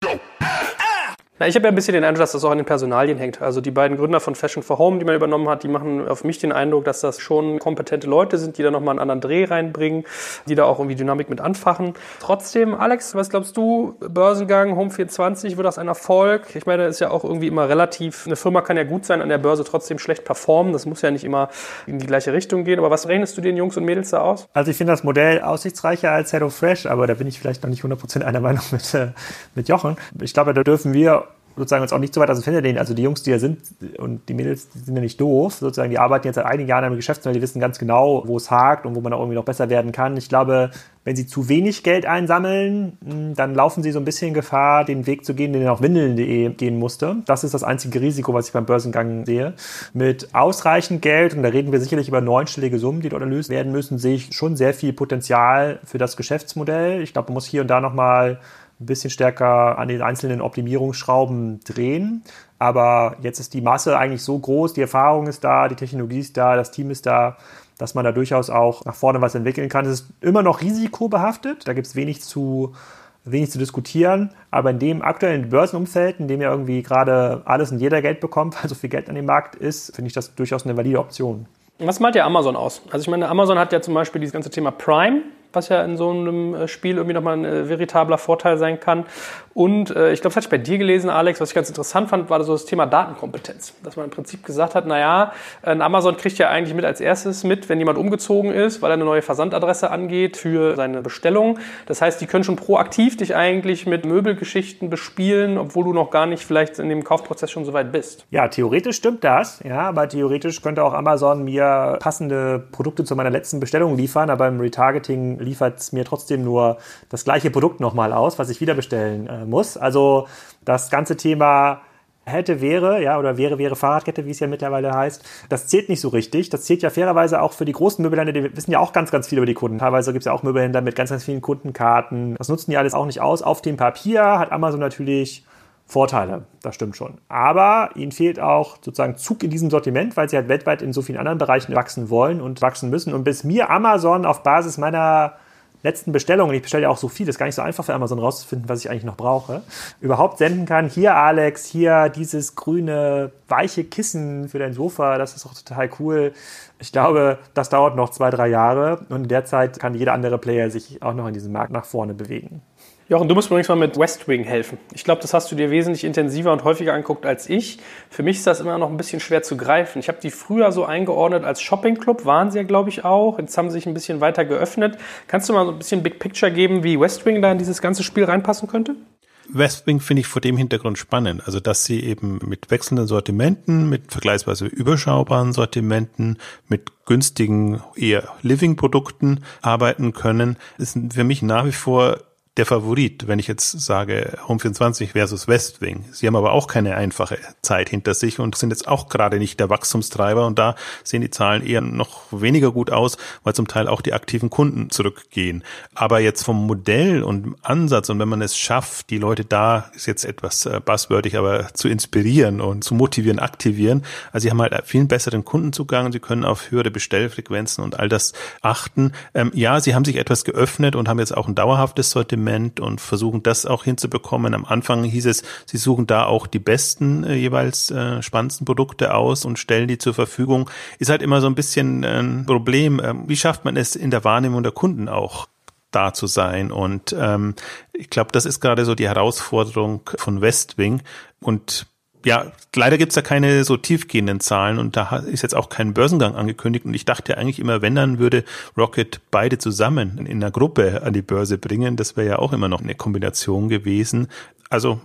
Na, ich habe ja ein bisschen den Eindruck, dass das auch an den Personalien hängt. Also die beiden Gründer von Fashion for Home, die man übernommen hat, die machen auf mich den Eindruck, dass das schon kompetente Leute sind, die da nochmal einen anderen Dreh reinbringen, die da auch irgendwie Dynamik mit anfachen. Trotzdem, Alex, was glaubst du, Börsengang, Home 24, wird das ein Erfolg? Ich meine, das ist ja auch irgendwie immer relativ, eine Firma kann ja gut sein, an der Börse trotzdem schlecht performen. Das muss ja nicht immer in die gleiche Richtung gehen. Aber was rechnest du den Jungs und Mädels da aus? Also ich finde das Modell aussichtsreicher als Hello Fresh, aber da bin ich vielleicht noch nicht 100% einer Meinung mit, äh, mit Jochen. Ich glaube, da dürfen wir sozusagen uns auch nicht so weit aus dem Fenster lehnen. Also die Jungs, die da sind und die Mädels, die sind ja nicht doof. Sozusagen, die arbeiten jetzt seit einigen Jahren am Geschäftsmodell, die wissen ganz genau, wo es hakt und wo man auch irgendwie noch besser werden kann. Ich glaube, wenn sie zu wenig Geld einsammeln, hm, dann laufen sie so ein bisschen Gefahr, den Weg zu gehen, den auch Windeln.de gehen musste. Das ist das einzige Risiko, was ich beim Börsengang sehe. Mit ausreichend Geld, und da reden wir sicherlich über neunstellige Summen, die dort erlöst werden müssen, sehe ich schon sehr viel Potenzial für das Geschäftsmodell. Ich glaube, man muss hier und da nochmal ein bisschen stärker an den einzelnen Optimierungsschrauben drehen. Aber jetzt ist die Masse eigentlich so groß, die Erfahrung ist da, die Technologie ist da, das Team ist da, dass man da durchaus auch nach vorne was entwickeln kann. Es ist immer noch risikobehaftet, da gibt es wenig zu wenig zu diskutieren. Aber in dem aktuellen Börsenumfeld, in dem ja irgendwie gerade alles und jeder Geld bekommt, weil so viel Geld an dem Markt ist, finde ich das durchaus eine valide Option. Was malt ja Amazon aus? Also ich meine, Amazon hat ja zum Beispiel dieses ganze Thema Prime, was ja in so einem äh, Spiel irgendwie nochmal ein äh, veritabler Vorteil sein kann. Und äh, ich glaube, das hatte ich bei dir gelesen, Alex, was ich ganz interessant fand, war so das Thema Datenkompetenz. Dass man im Prinzip gesagt hat, naja, ein Amazon kriegt ja eigentlich mit als erstes mit, wenn jemand umgezogen ist, weil er eine neue Versandadresse angeht für seine Bestellung. Das heißt, die können schon proaktiv dich eigentlich mit Möbelgeschichten bespielen, obwohl du noch gar nicht vielleicht in dem Kaufprozess schon so weit bist. Ja, theoretisch stimmt das, ja, aber theoretisch könnte auch Amazon mir passende Produkte zu meiner letzten Bestellung liefern, aber im Retargeting liefert es mir trotzdem nur das gleiche Produkt nochmal aus, was ich wieder bestellen äh, muss. Also das ganze Thema hätte, wäre, ja, oder wäre, wäre Fahrradkette, wie es ja mittlerweile heißt, das zählt nicht so richtig. Das zählt ja fairerweise auch für die großen Möbelhändler, die wissen ja auch ganz, ganz viel über die Kunden. Teilweise gibt es ja auch Möbelhändler mit ganz, ganz vielen Kundenkarten. Das nutzen die alles auch nicht aus. Auf dem Papier hat Amazon natürlich Vorteile, das stimmt schon. Aber ihnen fehlt auch sozusagen Zug in diesem Sortiment, weil sie halt weltweit in so vielen anderen Bereichen wachsen wollen und wachsen müssen. Und bis mir Amazon auf Basis meiner letzten Bestellung, und ich bestelle ja auch so viel, das ist gar nicht so einfach für Amazon rauszufinden, was ich eigentlich noch brauche, überhaupt senden kann, hier Alex, hier dieses grüne, weiche Kissen für dein Sofa, das ist doch total cool. Ich glaube, das dauert noch zwei, drei Jahre und in der Zeit kann jeder andere Player sich auch noch in diesem Markt nach vorne bewegen. Jochen, du musst mir übrigens mal mit West Wing helfen. Ich glaube, das hast du dir wesentlich intensiver und häufiger anguckt als ich. Für mich ist das immer noch ein bisschen schwer zu greifen. Ich habe die früher so eingeordnet als Shopping-Club, waren sie ja, glaube ich, auch. Jetzt haben sie sich ein bisschen weiter geöffnet. Kannst du mal so ein bisschen Big Picture geben, wie West Wing da in dieses ganze Spiel reinpassen könnte? Westwing finde ich vor dem Hintergrund spannend. Also, dass sie eben mit wechselnden Sortimenten, mit vergleichsweise überschaubaren Sortimenten, mit günstigen eher Living-Produkten arbeiten können, ist für mich nach wie vor der Favorit, wenn ich jetzt sage Home 24 versus Westwing. Sie haben aber auch keine einfache Zeit hinter sich und sind jetzt auch gerade nicht der Wachstumstreiber und da sehen die Zahlen eher noch weniger gut aus, weil zum Teil auch die aktiven Kunden zurückgehen. Aber jetzt vom Modell und Ansatz und wenn man es schafft, die Leute da, ist jetzt etwas äh, buzzwordig, aber zu inspirieren und zu motivieren, aktivieren. Also sie haben halt viel besseren Kundenzugang, sie können auf höhere Bestellfrequenzen und all das achten. Ähm, ja, sie haben sich etwas geöffnet und haben jetzt auch ein dauerhaftes Sortiment Sortiment und versuchen das auch hinzubekommen. Am Anfang hieß es, sie suchen da auch die besten äh, jeweils äh, spannendsten Produkte aus und stellen die zur Verfügung. Ist halt immer so ein bisschen ein Problem. Ähm, wie schafft man es in der Wahrnehmung der Kunden auch? da zu sein. Und ähm, ich glaube, das ist gerade so die Herausforderung von Westwing. Und ja, leider gibt's da keine so tiefgehenden Zahlen und da ist jetzt auch kein Börsengang angekündigt. Und ich dachte eigentlich immer, wenn dann würde Rocket beide zusammen in einer Gruppe an die Börse bringen. Das wäre ja auch immer noch eine Kombination gewesen. Also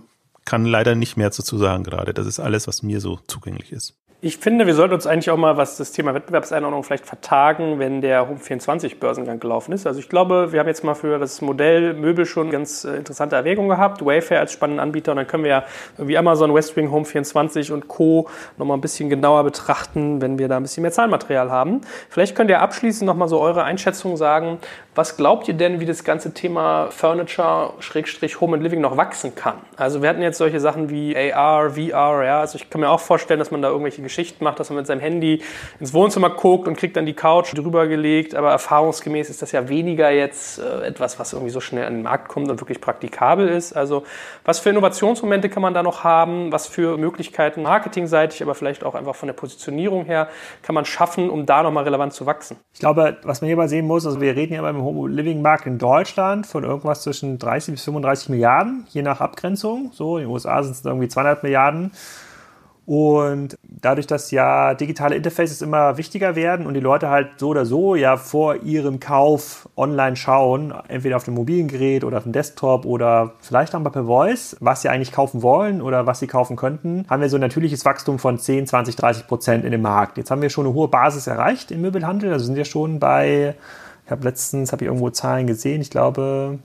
kann leider nicht mehr dazu sagen gerade. Das ist alles, was mir so zugänglich ist. Ich finde, wir sollten uns eigentlich auch mal, was das Thema Wettbewerbseinordnung vielleicht vertagen, wenn der Home24 Börsengang gelaufen ist. Also ich glaube, wir haben jetzt mal für das Modell Möbel schon ganz äh, interessante Erwägungen gehabt. Wayfair als spannenden Anbieter und dann können wir ja wie Amazon, Westwing, Home24 und Co. nochmal ein bisschen genauer betrachten, wenn wir da ein bisschen mehr Zahlenmaterial haben. Vielleicht könnt ihr abschließend nochmal so eure Einschätzung sagen. Was glaubt ihr denn, wie das ganze Thema Furniture, Schrägstrich, Home and Living noch wachsen kann? Also wir hatten jetzt solche Sachen wie AR, VR, ja. Also ich kann mir auch vorstellen, dass man da irgendwelche Geschichten macht, dass man mit seinem Handy ins Wohnzimmer guckt und kriegt dann die Couch drüber gelegt. Aber erfahrungsgemäß ist das ja weniger jetzt äh, etwas, was irgendwie so schnell an den Markt kommt und wirklich praktikabel ist. Also was für Innovationsmomente kann man da noch haben? Was für Möglichkeiten marketingseitig, aber vielleicht auch einfach von der Positionierung her kann man schaffen, um da nochmal relevant zu wachsen? Ich glaube, was man hier mal sehen muss, also wir reden ja beim Home Living Markt in Deutschland von irgendwas zwischen 30 bis 35 Milliarden, je nach Abgrenzung. So, in den USA sind es irgendwie 200 Milliarden. Und dadurch, dass ja digitale Interfaces immer wichtiger werden und die Leute halt so oder so ja vor ihrem Kauf online schauen, entweder auf dem mobilen Gerät oder auf dem Desktop oder vielleicht auch mal per Voice, was sie eigentlich kaufen wollen oder was sie kaufen könnten, haben wir so ein natürliches Wachstum von 10, 20, 30 Prozent in dem Markt. Jetzt haben wir schon eine hohe Basis erreicht im Möbelhandel, also sind wir schon bei, ich habe letztens, habe ich irgendwo Zahlen gesehen, ich glaube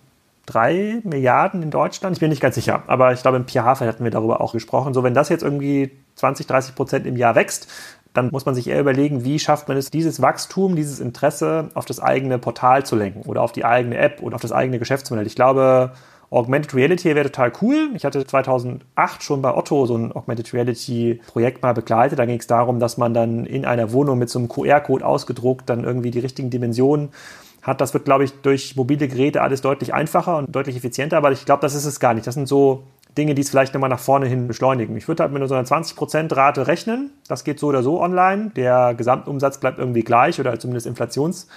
drei Milliarden in Deutschland. Ich bin nicht ganz sicher, aber ich glaube, im Hafer hatten wir darüber auch gesprochen. So, wenn das jetzt irgendwie 20, 30 Prozent im Jahr wächst, dann muss man sich eher überlegen, wie schafft man es, dieses Wachstum, dieses Interesse auf das eigene Portal zu lenken oder auf die eigene App oder auf das eigene Geschäftsmodell. Ich glaube, Augmented Reality wäre total cool. Ich hatte 2008 schon bei Otto so ein Augmented Reality Projekt mal begleitet. Da ging es darum, dass man dann in einer Wohnung mit so einem QR-Code ausgedruckt dann irgendwie die richtigen Dimensionen hat. Das wird, glaube ich, durch mobile Geräte alles deutlich einfacher und deutlich effizienter, aber ich glaube, das ist es gar nicht. Das sind so Dinge, die es vielleicht nochmal nach vorne hin beschleunigen. Ich würde halt mit so einer 20% Rate rechnen. Das geht so oder so online. Der Gesamtumsatz bleibt irgendwie gleich oder zumindest inflations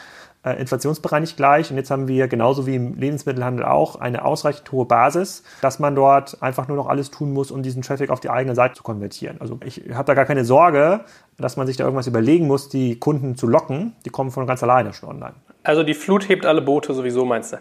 äh, inflationsbereinigt gleich. Und jetzt haben wir genauso wie im Lebensmittelhandel auch eine ausreichend hohe Basis, dass man dort einfach nur noch alles tun muss, um diesen Traffic auf die eigene Seite zu konvertieren. Also ich habe da gar keine Sorge, dass man sich da irgendwas überlegen muss, die Kunden zu locken. Die kommen von ganz alleine schon online. Also die Flut hebt alle Boote sowieso, meinst du?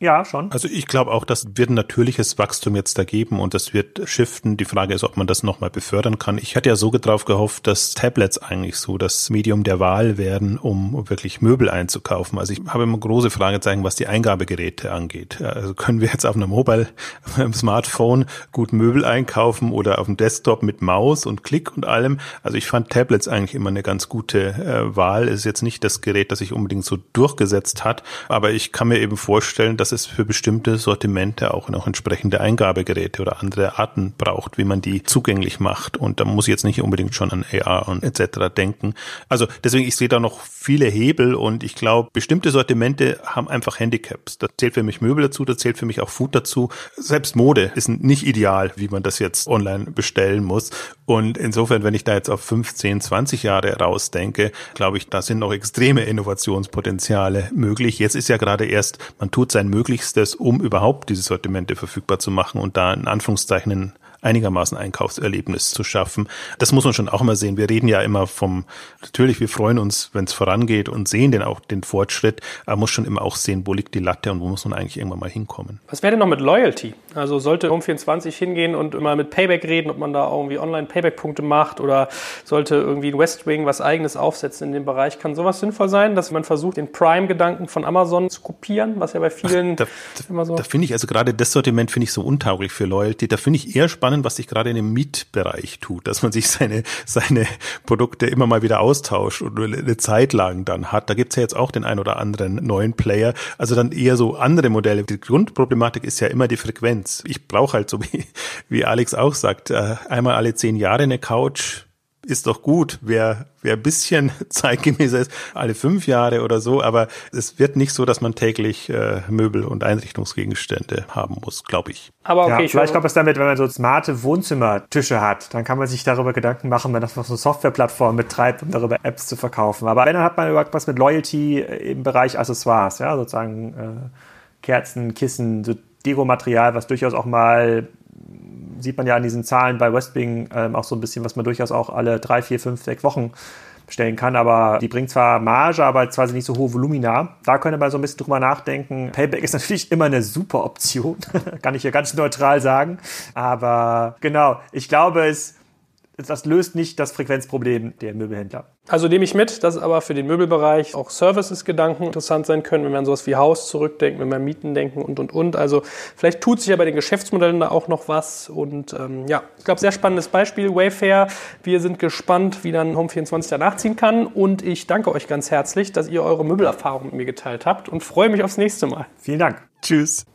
Ja, schon. Also ich glaube auch, das wird ein natürliches Wachstum jetzt da geben und das wird shiften. Die Frage ist, ob man das nochmal befördern kann. Ich hatte ja so drauf gehofft, dass Tablets eigentlich so das Medium der Wahl werden, um wirklich Möbel einzukaufen. Also ich habe immer große Fragezeichen, was die Eingabegeräte angeht. Also können wir jetzt auf einem Mobile, einem Smartphone gut Möbel einkaufen oder auf dem Desktop mit Maus und Klick und allem? Also ich fand Tablets eigentlich immer eine ganz gute äh, Wahl. Ist jetzt nicht das Gerät, das sich unbedingt so durchgesetzt hat, aber ich kann mir eben vorstellen, dass es für bestimmte Sortimente auch noch entsprechende Eingabegeräte oder andere Arten braucht, wie man die zugänglich macht. Und da muss ich jetzt nicht unbedingt schon an AR und etc. denken. Also deswegen, ich sehe da noch viele Hebel und ich glaube, bestimmte Sortimente haben einfach Handicaps. Da zählt für mich Möbel dazu, da zählt für mich auch Food dazu. Selbst Mode ist nicht ideal, wie man das jetzt online bestellen muss. Und insofern, wenn ich da jetzt auf 15, 20 Jahre rausdenke, glaube ich, da sind noch extreme Innovationspotenziale möglich. Jetzt ist ja gerade erst, man tut sein Möglichstes, um überhaupt diese Sortimente verfügbar zu machen und da in Anführungszeichen einigermaßen Einkaufserlebnis zu schaffen. Das muss man schon auch immer sehen. Wir reden ja immer vom, natürlich, wir freuen uns, wenn es vorangeht und sehen den auch den Fortschritt, aber muss schon immer auch sehen, wo liegt die Latte und wo muss man eigentlich irgendwann mal hinkommen. Was wäre denn noch mit Loyalty? Also sollte Home24 hingehen und immer mit Payback reden, ob man da irgendwie online Payback-Punkte macht oder sollte irgendwie ein Westwing was eigenes aufsetzen in dem Bereich? Kann sowas sinnvoll sein, dass man versucht, den Prime-Gedanken von Amazon zu kopieren, was ja bei vielen Ach, da, immer so. Da finde ich, also gerade das Sortiment finde ich so untauglich für Loyalty. Da finde ich eher spannend, spannend, was sich gerade in dem Mietbereich tut, dass man sich seine, seine Produkte immer mal wieder austauscht und eine Zeit lang dann hat. Da gibt's ja jetzt auch den ein oder anderen neuen Player. Also dann eher so andere Modelle. Die Grundproblematik ist ja immer die Frequenz. Ich brauche halt so wie, wie Alex auch sagt, äh, einmal alle zehn Jahre eine Couch ist doch gut. Wer, wer ein bisschen zeitgemäßer ist, alle fünf Jahre oder so, aber es wird nicht so, dass man täglich äh, Möbel und Einrichtungsgegenstände haben muss, glaube ich. Aber okay, ja, vielleicht kommt es damit, wenn man so smarte Wohnzimmertische hat, dann kann man sich darüber Gedanken machen, wenn das noch so eine Softwareplattform betreibt, um darüber Apps zu verkaufen. Aber wenn, dann hat man überhaupt was mit Loyalty im Bereich Accessoires, ja, sozusagen äh, Kerzen, Kissen, so Deko-Material, was durchaus auch mal sieht man ja an diesen Zahlen bei Westwing ähm, auch so ein bisschen, was man durchaus auch alle drei, vier, fünf, sechs Wochen bestellen kann, aber die bringt zwar Marge, aber quasi nicht so hohe Volumina. Da könnte man so ein bisschen drüber nachdenken. Payback ist natürlich immer eine super Option, kann ich hier ganz neutral sagen. Aber genau, ich glaube, es das löst nicht das Frequenzproblem der Möbelhändler. Also nehme ich mit, dass aber für den Möbelbereich auch Services-Gedanken interessant sein können, wenn man sowas wie Haus zurückdenkt, wenn man Mieten denken und und und. Also vielleicht tut sich ja bei den Geschäftsmodellen da auch noch was. Und ähm, ja, ich glaube, sehr spannendes Beispiel, Wayfair. Wir sind gespannt, wie dann Home24 da nachziehen kann. Und ich danke euch ganz herzlich, dass ihr eure Möbelerfahrung mit mir geteilt habt und freue mich aufs nächste Mal. Vielen Dank. Tschüss.